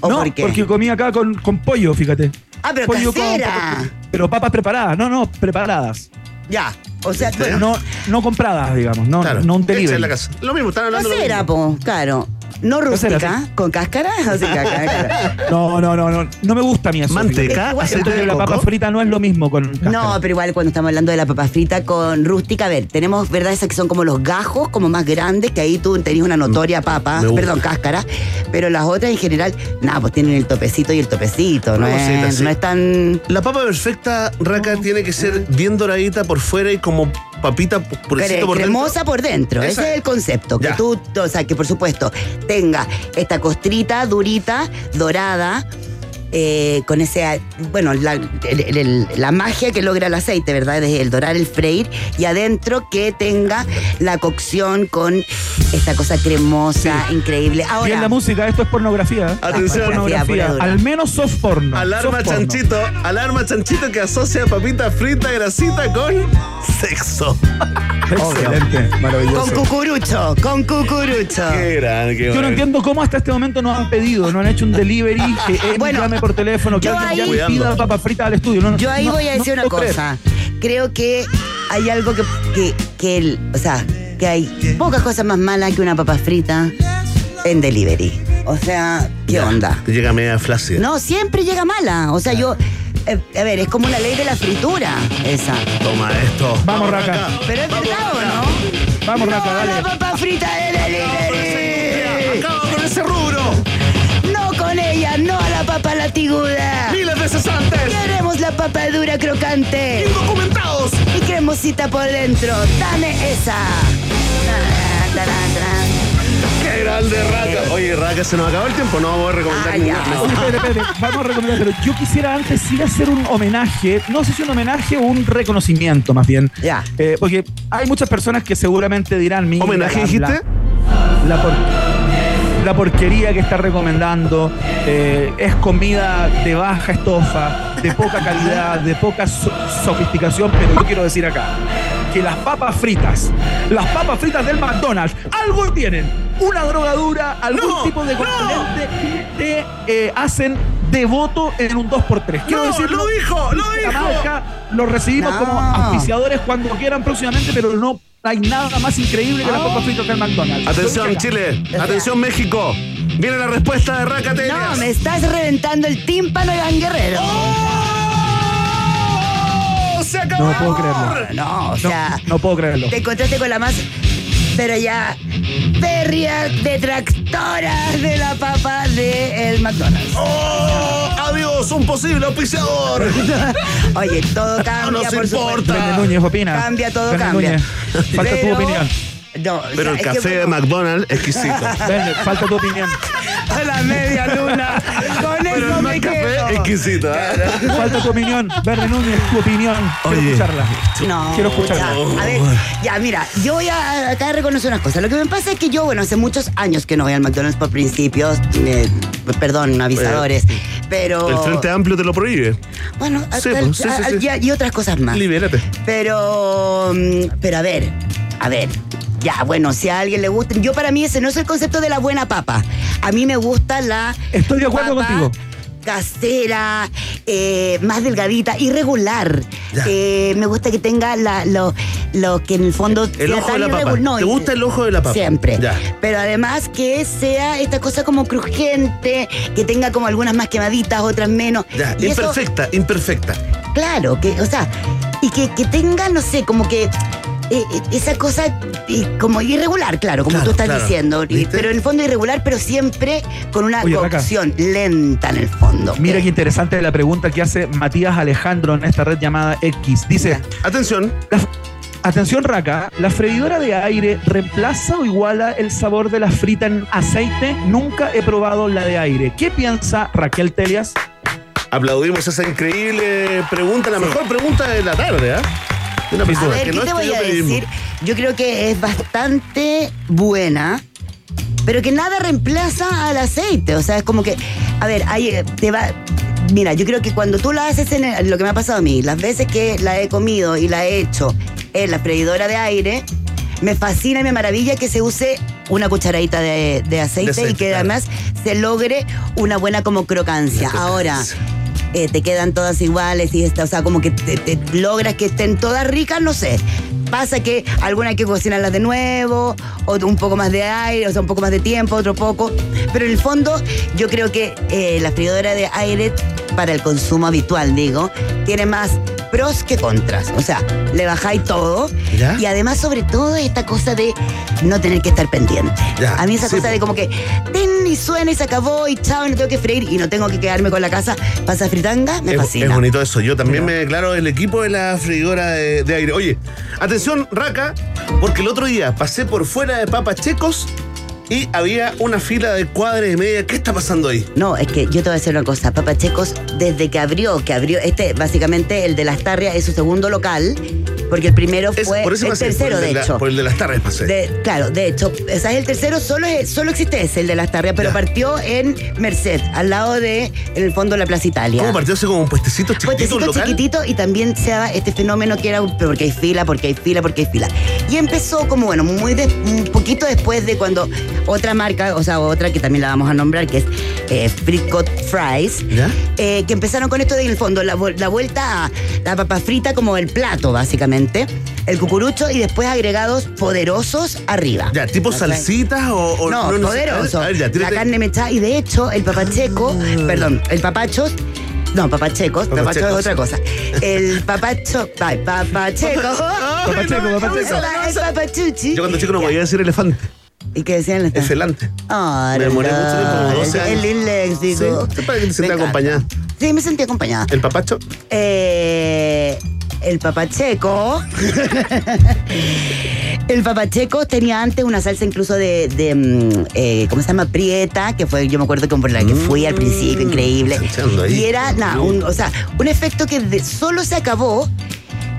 ¿O no, por qué? porque comí acá con, con pollo, fíjate. Ah, pero pollo casera. pero papas preparadas, no, no, preparadas. Ya, o sea, bueno, No, no compradas, digamos, no, no un delivery. en la casa. Lo mismo, están hablando casera, mismo. po, claro. No rústica, con cáscara o sin cáscara. No, no, no, no, no me gusta a mí eso. Manteca, aceite de la coco. papa frita no es lo mismo con cáscara. No, pero igual cuando estamos hablando de la papa frita con rústica, a ver, tenemos, ¿verdad? Esas que son como los gajos, como más grandes, que ahí tú tenías una notoria papa, me gusta. perdón, cáscara, pero las otras en general, nada, pues tienen el topecito y el topecito, no, es, sí. no es tan... La papa perfecta, Raca, tiene que ser bien doradita por fuera y como papita purecito Cre- por dentro. cremosa por dentro, ese es el concepto. Que Ya. tú, o sea, que por supuesto tenga esta costrita durita, dorada, eh, con ese, bueno, la, el- el- la magia que logra el aceite, ¿verdad? De el dorar, el freír, y adentro que tenga la cocción con esta cosa cremosa, increíble. Bien Ahora, la música, esto es pornografía. ¿eh? Atención. Esto es pornografía. Dura. Al menos soft porno. Alarma soft porno. chanchito, alarma chanchito que asocia papita frita, grasita con sexo. Excelente, con maravilloso. cucurucho, con cucurucho. Qué grande, qué Yo no entiendo cómo hasta este momento no han pedido, no han hecho un delivery, que él Bueno, llame por teléfono, que alguien ahí- llame y pida papas fritas al estudio. No, Yo ahí no, voy a no decir una creer. cosa. Creo que hay algo que, que, que el, o sea, que hay pocas cosas más malas que una papa frita en delivery. O sea, ¿qué onda? Te llega media flácida. No, siempre llega mala. O sea, yo, eh, a ver, es como la ley de la fritura, esa. Toma esto. Vamos, Raca. Pero es verdad o no? Vamos, Raca, no, dale. la papa frita de delivery. Acaba con ese rubro. No con ella, no a la papa latiguda. Miles veces antes. Queremos la papa dura crocante. Indocumentados. y cremosita por dentro. Dame esa. Tarán, tarán, tarán. Grande, Raca. Oye, Raca, se nos acabó el tiempo. No vamos a recomendar Ah, no. Oye, espérate, espérate, vamos a recomendar, pero yo quisiera antes sí hacer un homenaje, no sé si un homenaje o un reconocimiento más bien. Ya. Eh, porque hay muchas personas que seguramente dirán, mira, ¿Homenaje la- dijiste? La, la por- la porquería que está recomendando eh, es comida de baja estofa, de poca calidad, de poca so- sofisticación, pero yo quiero decir acá que las papas fritas, las papas fritas del McDonald's, algo tienen, una drogadura, algún No, tipo de componente te eh, hacen devoto en un 2x3. Quiero No, decirlo, lo dijo, lo la dijo. marca, lo recibimos No. como auspiciadores cuando quieran próximamente, pero no hay nada más increíble que las papas fritas del McDonald's. Atención. Chile. Atención, México. Viene la respuesta de Raca Telias. No, me estás reventando el tímpano, Iván Guerrero. ¡Oh! ¡Se acabó! No puedo creerlo. No, o No, sea, no puedo creerlo. te encontraste con la más. Pero ya. Férrea detractora de la papa de el McDonald's. ¡Oh! ¡Adiós! ¡Un posible auspiciador! Oye, todo cambia, nos por importa. Núñez opina. Cambia, todo cambia. Núñez, falta tu opinión. No, o Pero sea, el que, café de McDonald's, exquisito. Vende, falta tu opinión. A la media luna. El café, exquisito. ¿eh? Falta tu opinión. Verde Núñez, tu opinión. Quiero Oye. escucharla. No, Quiero escucharla. ya, a ver, ya, mira, yo voy a acá reconocer unas cosas. Lo que me pasa es que yo, bueno, hace muchos años que no voy al McDonald's por principios, eh, perdón, avisadores, pero... El Frente Amplio te lo prohíbe. Bueno, hasta Sí, el- pues, sí, sí, a- sí. ya- y otras cosas más. Libérate. Pero, mm, pero a ver, a ver. Ya, bueno, si a alguien le gusta. Yo para mí ese no es el concepto de la buena papa. A mí me gusta la. Estoy de acuerdo papa contigo. Casera, eh, más delgadita, irregular. Eh, me gusta que tenga la, lo, lo que en el fondo. El sea ojo de tan la papa. irregu- no, ¿Te gusta el ojo de la papa? Siempre. Ya. Pero además que sea esta cosa como crujiente, que tenga como algunas más quemaditas, otras menos. Ya, Y eso- imperfecta, imperfecta. Claro, que, o sea, y que, que tenga, no sé, como que eh, eh, esa cosa eh, como irregular, claro, como Claro, tú estás claro. diciendo. pero en el fondo irregular, pero siempre con una Oye, Raca. cocción lenta en el fondo. Mira qué interesante la pregunta que hace Matías Alejandro en esta red llamada X. Dice, Atención. Atención, Raca, ¿la freidora de aire reemplaza o iguala el sabor de la frita en aceite? Nunca he probado la de aire. ¿Qué piensa Raquel Telias? Aplaudimos esa increíble pregunta, la mejor pregunta de la tarde, ¿ah? Una A ver, que ¿qué no te voy a decir? Yo creo que es bastante buena, pero que nada reemplaza al aceite. O sea, es como que, a ver, ahí eh, te va. Mira, yo creo que cuando tú la haces en el- lo que me ha pasado a mí, las veces que la he comido y la he hecho en la freidora de aire, me fascina y me maravilla que se use una cucharadita de, de aceite, De aceite, y que claro. además se logre una buena como crocancia. Ahora. Eh, te quedan todas iguales y esta, o sea, como que te, logras que estén todas ricas, no sé. Pasa que alguna hay que cocinarlas de nuevo, otro un poco más de aire, o sea, un poco más de tiempo, otro poco. Pero en el fondo, yo creo que eh, la freidora de aire, para el consumo habitual, digo, tiene más pros que contras. O sea, le bajáis todo. ¿Ya? Y además, sobre todo, esta cosa de no tener que estar pendiente. Ya, A mí esa sí, cosa de como que, tin, y suena y se acabó, y chao, y no tengo que freír, y no tengo que quedarme con la casa, pasa fritanga, me Es, fascina. es bonito eso. Yo también me declaro del equipo de la freidora de, de aire. Oye, atención, Raca, porque el otro día pasé por fuera de Papas Checos y había una fila de cuadras y media. ¿Qué está pasando ahí? No, es que yo te voy a decir una cosa. Papachecos, desde que abrió, que abrió, este, básicamente, el de las Tarrias es su segundo local, porque el primero Es- fue por el pasé, tercero, por el de la- hecho. por el de las tardes pasé. De- claro, de hecho, o sea, es el tercero, solo, es- solo existe ese, el de las Tarrias, pero Ya. partió en Merced, al lado de, en el fondo, la Plaza Italia. ¿Cómo partió así como un puestecito chiquitito, Puestecito un local? chiquitito y también se daba este fenómeno que era porque hay fila, porque hay fila, porque hay fila. Y empezó como, bueno, muy de, un poquito después de cuando otra marca, o sea, otra que también la vamos a nombrar, que es eh, Fricot Fries, eh, que empezaron con esto de, en el fondo, la, la vuelta a la papa frita como el plato, básicamente, el cucurucho y después agregados poderosos arriba. Ya, tipo salsitas o, o No, sé. poderoso. A ver, ya, la carne mechada. Y de hecho, el papacheco, perdón, el papachos. No, papachecos, papachos es Papachecos. otra cosa. El papacho, ay, papacheco. Papacheco, ¿Cómo papacheco. El papachuchi. Yo cuando chico no podía decir elefante, ¿Y qué decían es felante. Ah, Me demoré mucho tiempo, como 12 El años. léxico. Sí, para que te sientas acompañada. Sí, me sentí acompañada. El papacho. Eh, el papacheco. el papacheco tenía antes una salsa incluso de, de, mm, eh, ¿cómo se llama? Prieta, que fue, yo me acuerdo que por la que fui al principio, increíble. Echando ahí. Y era, un, o sea, un efecto que de- solo se acabó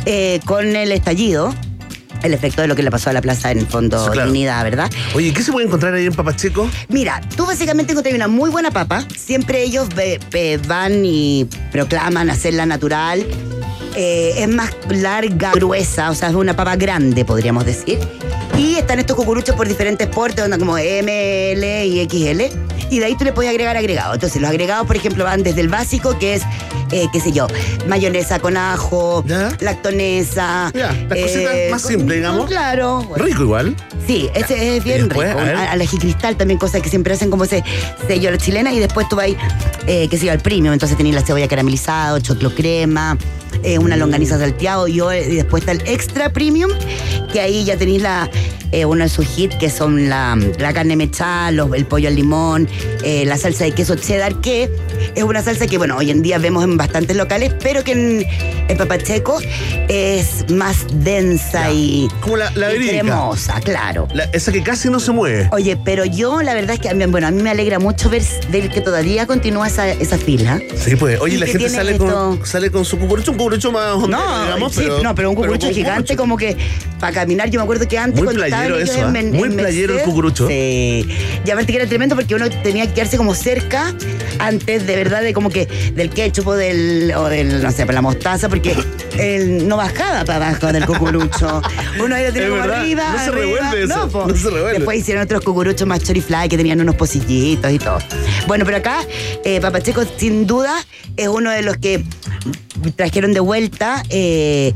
eh, con el estallido. El efecto de lo que le pasó a la plaza en el fondo Sí, claro. Dignidad, ¿verdad? Oye, ¿qué se puede encontrar ahí en Papacheco? Mira, tú básicamente encontré una muy buena papa. Siempre ellos ve- ve- van y proclaman hacerla natural. Eh, es más larga, gruesa, o sea, es una papa grande, podríamos decir. Y están estos cucuruchos por diferentes portes, como M, L y XL. Y de ahí tú le puedes agregar agregados. Entonces, los agregados, por ejemplo, van desde el básico, que es, eh, qué sé yo, mayonesa con ajo, Ya. lactonesa. Ya, las cositas más con- simples, digamos. Claro. Rico igual. Sí, ese es bien después, rico. a ver. A, a la cristal también, cosas que siempre hacen como ese sello la chilena. Y después tú vas, eh, que se al premium. Entonces tenéis la cebolla caramelizada, choclo crema, eh, una longaniza salteado. Y, yo- y después está el extra premium, que ahí ya tenéis la, eh, uno de sus hits, que son la, la carne mechada, los- el pollo al limón, eh, la salsa de queso cheddar, que es una salsa que, bueno, hoy en día vemos en bastantes locales, pero que en, en Papacheco es más densa Ya. y, Como la, la y cremosa, claro. La- esa que casi no se mueve. Oye, pero yo la verdad es que a mí, bueno, a mí me alegra mucho ver, ver que todavía continúa esa, esa fila. Sí, pues. Oye, Y la gente sale esto- con, sale con su cucurucho, un cucurucho más hondero, No, digamos, sí, pero, no, pero un cucurucho gigante cucurucho. como que para caminar. Yo me acuerdo que antes Muy cuando playero eso, en ¿ah? Muy en playero el cucurucho. Sí. Y aparte que era tremendo porque uno tenía que quedarse como cerca antes de verdad de como que del ketchup o del, o del no sé, la mostaza, porque él no bajaba para abajo del cucurucho. Uno como verdad, arriba. no se arriba. revuelve eso, No, po. no se revuelve. Después hicieron otros cucuruchos más chorifly que tenían unos pocillitos y todo. Bueno, pero acá, eh, Papacheco sin duda es uno de los que trajeron de vuelta. eh,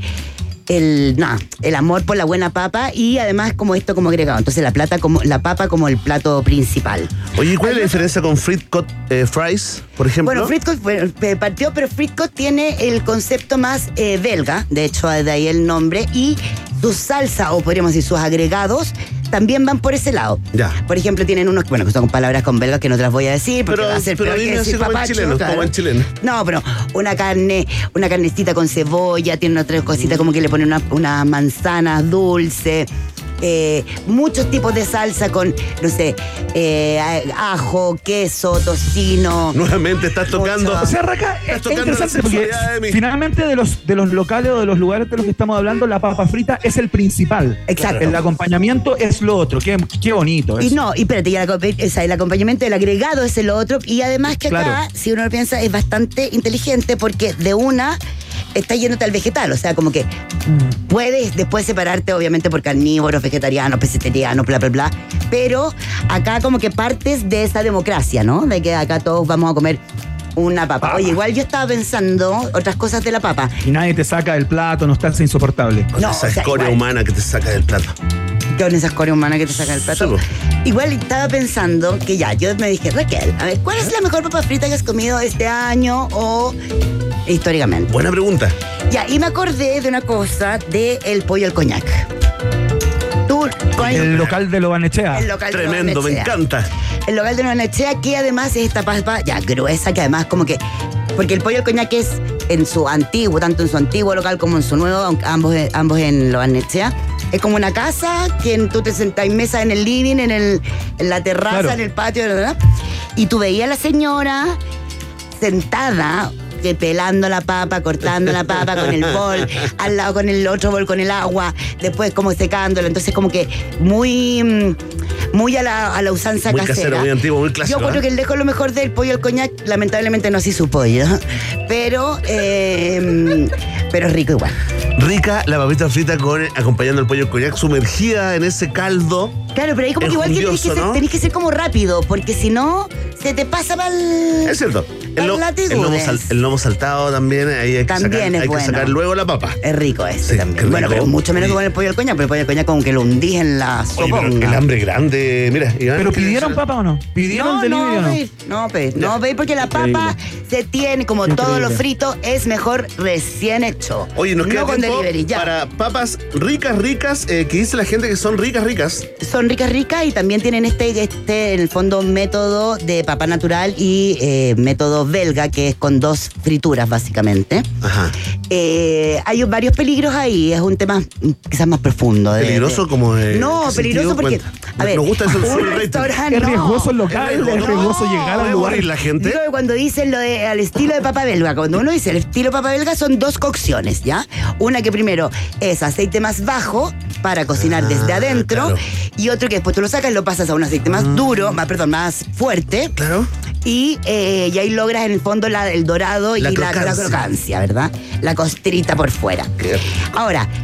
el, el amor por la buena papa y además como esto como agregado. Entonces la plata como la papa como el plato principal. Oye, ¿cuál es la diferencia con Fritcot eh, Fries, por ejemplo? Bueno, eh, partió, pero tiene el concepto más eh, belga, de hecho de ahí el nombre, y su salsa, o podríamos decir sus agregados, también van por ese lado. Ya. Por ejemplo, tienen unos, bueno, que son palabras con belgas que no te las voy a decir porque Pero, va a ser pero peor que decir papacho, chileno, claro. No, pero una carne, una carnecita con cebolla, tiene otras cositas como que le ponen una, una manzana dulce. Eh, muchos tipos de salsa con, no sé, eh, ajo, queso, tocino. Nuevamente estás tocando. O sea, Raca, Estás es tocando la interesante porque sexualidad de mí. finalmente de los, de los locales o de los lugares de los que estamos hablando, la papa frita es el principal. Exacto. El acompañamiento es lo otro. Qué, qué bonito. Y eso. no, y espérate, y el, acompa- o sea, el acompañamiento, el agregado es el otro. Y además que acá, Claro. si uno lo piensa, es bastante inteligente porque de una está yéndote al vegetal. O sea, como que puedes después separarte, obviamente, por carnívoros, vegetarianos, pesetarianos, bla, bla, bla. Pero acá como que partes de esa democracia, ¿no? De que acá todos vamos a comer una papa. Oye, igual yo estaba pensando otras cosas de la papa. Y nadie te saca del plato, no estás insoportable. No, esa o sea, escoria igual. humana que te saca del plato. con esa escoria humana que te saca el plato. Sí, Igual estaba pensando que ya, yo me dije, Raquel, a ver, ¿cuál es la mejor papa frita que has comido este año o históricamente? Buena pregunta. Ya, y me acordé de una cosa de el pollo al coñac. Con El local de Lobanechea. el local de Tremendo, me encanta. El local de Barnechea, que además es esta papa ya gruesa, que además como que. Porque el pollo al coñac es en su antiguo, tanto en su antiguo local como en su nuevo, ambos, ambos en Barnechea. Es como una casa que en- tú te sentás en mesa en el living, en, el, en la terraza, Claro. en el patio, ¿verdad? y tú veías a la señora sentada pelando la papa, cortando la papa con el bol, al lado con el otro bol con el agua, después como secándola. Entonces como que muy, mm, muy a la, a la usanza Muy casera. casero, muy antiguo, muy clásico, Yo creo ¿eh? que el dejo lo mejor del pollo al coñac, lamentablemente no así su pollo, pero, eh, pero es rico igual. Rica la papita frita con acompañando el pollo al coñac sumergida en ese caldo. Claro, pero ahí como que igual que tenés que, Enjundioso, ser, ¿no? tenés que ser como rápido, porque si no, se te pasa mal. Es cierto. El, lo- el lomo, sal- el lomo saltado también, ahí hay que, También sacar, es hay que sacar luego la papa. Es rico ese Sí, también. qué Bueno, pero mucho menos que con el pollo al coñac, pero el pollo al coñac como que lo hundís en la pero el hambre grande, mira. Iván, ¿Pero ¿qué pidieron papa o no? ¿Pidieron No, delivery o no, no? Peir, no, no, porque la papa Increíble. se tiene, como Increíble. todo lo frito, es mejor recién hecho. Oye, nos queda no con delivery, ya. para papas ricas, ricas, eh, que dice la gente que son ricas, ricas. Son ricas, ricas y también tienen este, este, en el fondo, método de papa natural y eh, método belga, que es con dos frituras, básicamente. Ajá. Eh, hay varios peligros ahí, es un tema quizás más profundo. de- ¿Peligroso de- como de No, peligroso sentido? porque, Cuenta. a ver, Nos gusta eso un restaurante, Es no. riesgoso el local, Es es riesgoso. No, llegar al lugar. morir la gente. Digo que cuando dicen lo de al estilo de papa belga, cuando uno dice el estilo papa belga son dos cocciones, ¿ya? Una que primero es aceite más bajo para cocinar Ah, desde adentro claro. y otro que después tú lo sacas y lo pasas a un aceite más duro, más perdón, más fuerte Claro. y, eh, y ahí logras en el fondo la- el dorado La y la, la crocancia. ¿verdad? La costrita por fuera. Ahora,